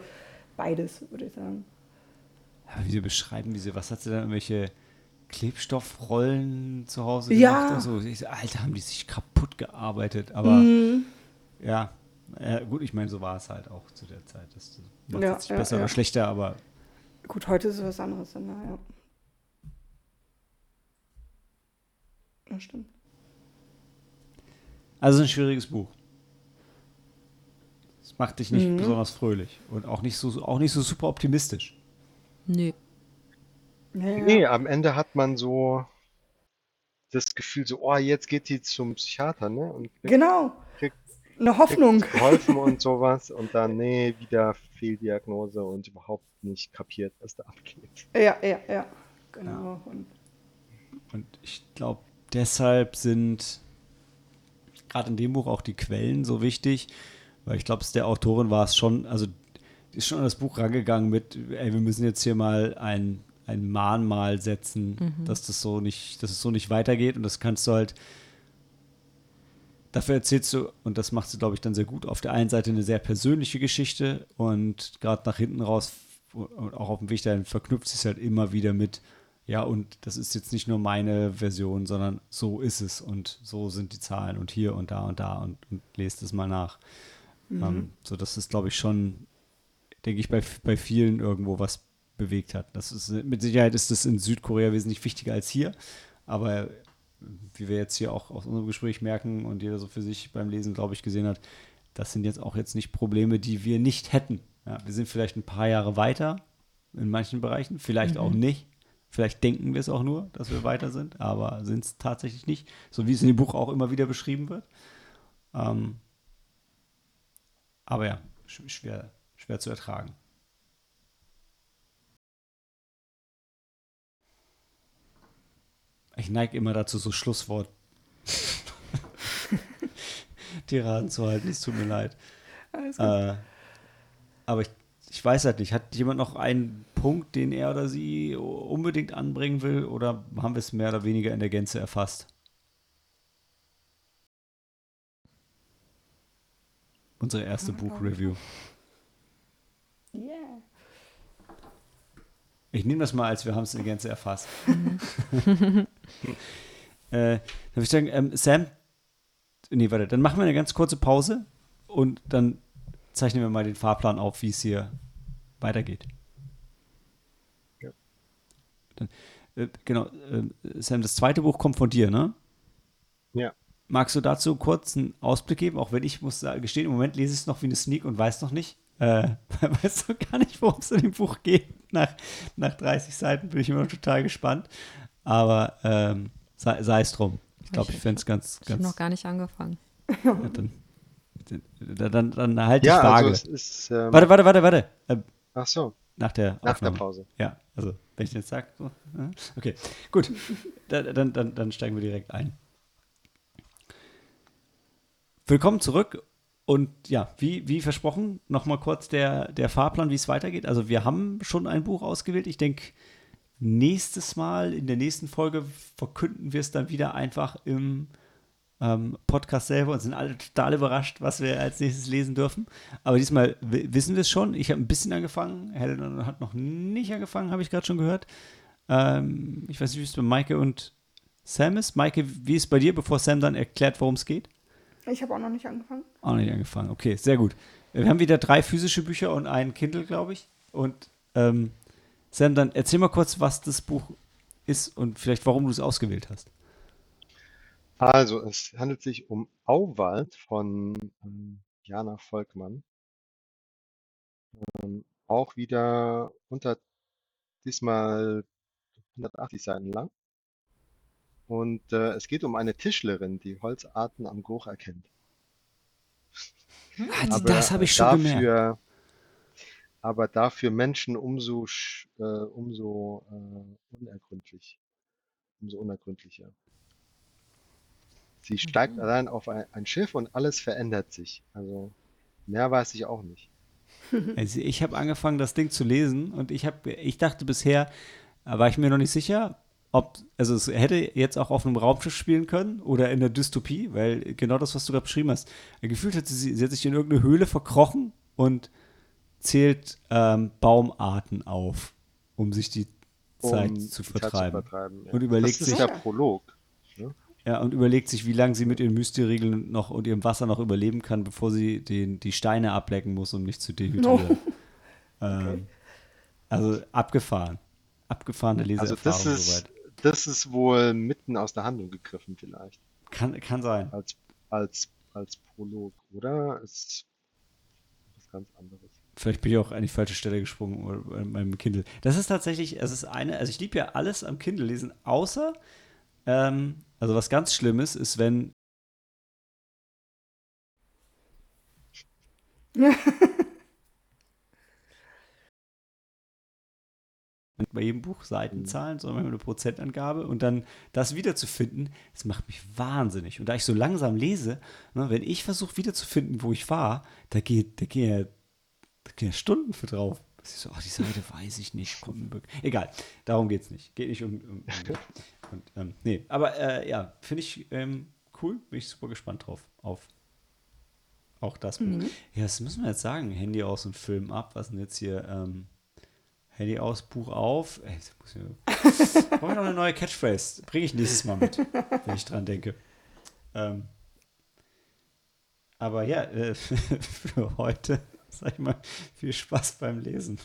beides, würde ich sagen. Wie sie beschreiben, wie sie, was hat sie da, irgendwelche Klebstoffrollen zu Hause Ja. gemacht? Ich so, Alter, haben die sich kaputt gearbeitet. Aber Mhm. ja, ja, gut, ich meine, so war es halt auch zu der Zeit. Das macht Ja, jetzt ja, besser ja. oder schlechter, aber Gut, heute ist es was anderes. Dann, ja. Das stimmt. also es ist ein schwieriges Buch. Es macht dich nicht Mhm. besonders fröhlich und auch nicht so, auch nicht so super optimistisch. Nö. Ja, ja. Nee, am Ende hat man so das Gefühl, so, oh, jetzt geht die zum Psychiater, ne? Und kriegt, Genau. kriegt, Eine Hoffnung. kriegt geholfen und sowas. Und dann, nee, wieder Fehldiagnose und überhaupt nicht kapiert, was da abgeht. Ja, ja, ja. Genau. Und Und ich glaube, deshalb sind gerade in dem Buch auch die Quellen so wichtig, weil ich glaube, es der Autorin war es schon, also ist schon an das Buch rangegangen mit, ey, wir müssen jetzt hier mal ein, ein Mahnmal setzen, dass das so nicht, dass es so nicht weitergeht. Und das kannst du halt Dafür erzählst du, und das macht sie, glaube ich, dann sehr gut, auf der einen Seite eine sehr persönliche Geschichte und gerade nach hinten raus und auch auf dem Weg dahin verknüpft sie es halt immer wieder mit, ja, und das ist jetzt nicht nur meine Version, sondern so ist es und so sind die Zahlen und hier und da und da und, und lest es mal nach. Ähm, so, das ist, glaube ich, schon, denke ich, bei, bei vielen irgendwo was bewegt hat. Das ist, mit Sicherheit ist das in Südkorea wesentlich wichtiger als hier, aber wie wir jetzt hier auch aus unserem Gespräch merken und jeder so für sich beim Lesen, glaube ich, gesehen hat, das sind jetzt auch jetzt nicht Probleme, die wir nicht hätten. Ja, wir sind vielleicht ein paar Jahre weiter in manchen Bereichen, vielleicht auch nicht. Vielleicht denken wir es auch nur, dass wir weiter sind, aber sind es tatsächlich nicht, so wie es in dem Buch auch immer wieder beschrieben wird. Ähm, aber ja, sch schwer, schwer zu ertragen. Ich neige immer dazu, so Schlusswort Tiraden zu halten. Es tut mir leid. Äh, aber ich, ich weiß halt nicht, hat jemand noch einen Punkt, den er oder sie unbedingt anbringen will, oder haben wir es mehr oder weniger in der Gänze erfasst? Unsere erste Buchreview. Yeah. Ich nehme das mal, als wir haben es in der Gänze erfasst. äh, dann würde ich sagen, ähm, Sam, nee, warte, dann machen wir eine ganz kurze Pause und dann zeichnen wir mal den Fahrplan auf, wie es hier weitergeht. Ja. Dann, äh, genau, äh, Sam, das zweite Buch kommt von dir, ne? Ja. Magst du dazu kurz einen Ausblick geben? Auch wenn ich muss gestehen, im Moment lese ich es noch wie eine Sneak und weiß noch nicht. Äh, weißt du gar nicht, worum es in dem Buch geht. Nach, nach 30 Seiten bin ich immer total gespannt. Aber ähm, sei, sei es drum. Ich glaube, ich fände es ganz, Ich habe ganz. noch gar nicht angefangen. Ja, dann dann, dann halte Ja, ich vage. also es ist. Ähm, warte, warte, warte, warte. Ähm, Ach so, nach der nach der. Pause. Ja, also wenn ich jetzt sage, so, ja, okay, gut, Da- dann, dann, dann steigen wir direkt ein. Willkommen zurück und ja, wie, wie versprochen, nochmal kurz der, der Fahrplan, wie es weitergeht. Also wir haben schon ein Buch ausgewählt. Ich denke, nächstes Mal, in der nächsten Folge verkünden wir es dann wieder einfach im ähm, Podcast selber und sind alle total überrascht, was wir als nächstes lesen dürfen. Aber diesmal wi- wissen wir es schon. Ich habe ein bisschen angefangen. Helen hat noch nicht angefangen, habe ich gerade schon gehört. Ähm, ich weiß nicht, wie es bei Maike und Sam ist. Maike, wie ist es bei dir, bevor Sam dann erklärt, worum es geht? Ich habe auch noch nicht angefangen. Auch nicht angefangen. Okay, sehr gut. Wir haben wieder drei physische Bücher und ein Kindle, glaube ich. Und ähm, Sam, dann erzähl mal kurz, was das Buch ist und vielleicht warum du es ausgewählt hast. Also, es handelt sich um Auwald von ähm, Jana Volkmann. Ähm, auch wieder unter diesmal 180 Seiten lang. Und äh, es geht um eine Tischlerin, die Holzarten am Geruch erkennt. Also, das habe ich schon dafür, gemerkt. Aber dafür Menschen umso, äh, umso äh, unergründlich, umso unergründlicher. Sie steigt allein auf ein, ein Schiff und alles verändert sich. Also mehr weiß ich auch nicht. Also ich habe angefangen, das Ding zu lesen und ich habe, ich dachte bisher, äh, war ich mir noch nicht sicher, ob, also es hätte jetzt auch auf einem Raumschiff spielen können oder in der Dystopie, weil genau das, was du gerade beschrieben hast. Gefühlt hat sie, sie hat sich in irgendeine Höhle verkrochen und zählt ähm, Baumarten auf, um sich die Zeit Um zu die Zeit vertreiben. vertreiben, ja. Und überlegt das ist sich- der Prolog. Ja, und überlegt sich, wie lange sie mit ihren Müsli-Riegeln noch und ihrem Wasser noch überleben kann, bevor sie den, die Steine ablecken muss, um nicht zu dehydrieren. ähm, also abgefahren. Abgefahrene Also Leseerfahrung das ist, soweit. Das ist wohl mitten aus der Handlung gegriffen vielleicht. Kann, kann sein. Als, als, als Prolog, oder? Ist was ganz anderes. Vielleicht bin ich auch an die falsche Stelle gesprungen oder in meinem Kindle. Das ist tatsächlich, es ist eine, also ich liebe ja alles am Kindle lesen, außer, ähm, also was ganz Schlimmes ist, wenn bei jedem Buch Seitenzahlen, sondern manchmal eine Prozentangabe und dann das wiederzufinden, das macht mich wahnsinnig. Und da ich so langsam lese, ne, wenn ich versuche wiederzufinden, wo ich war, da geht, da gehen ja, da gehen ja Stunden für drauf. Das ist so, ach, die Seite weiß ich nicht. Egal, darum geht es nicht. Geht nicht um. um, um und, ähm, nee, aber äh, ja, finde ich ähm, cool. Bin ich super gespannt drauf. Auf auch das Buch. Ja, was müssen wir jetzt sagen? Handy aus und Film ab. Was denn jetzt hier? Ähm, Handy aus, Buch auf. Ey, jetzt muss ich, brauche ich noch eine neue Catchphrase. Bringe ich nächstes Mal mit, wenn ich dran denke. Ähm, aber ja, äh, für heute, sag ich mal, viel Spaß beim Lesen.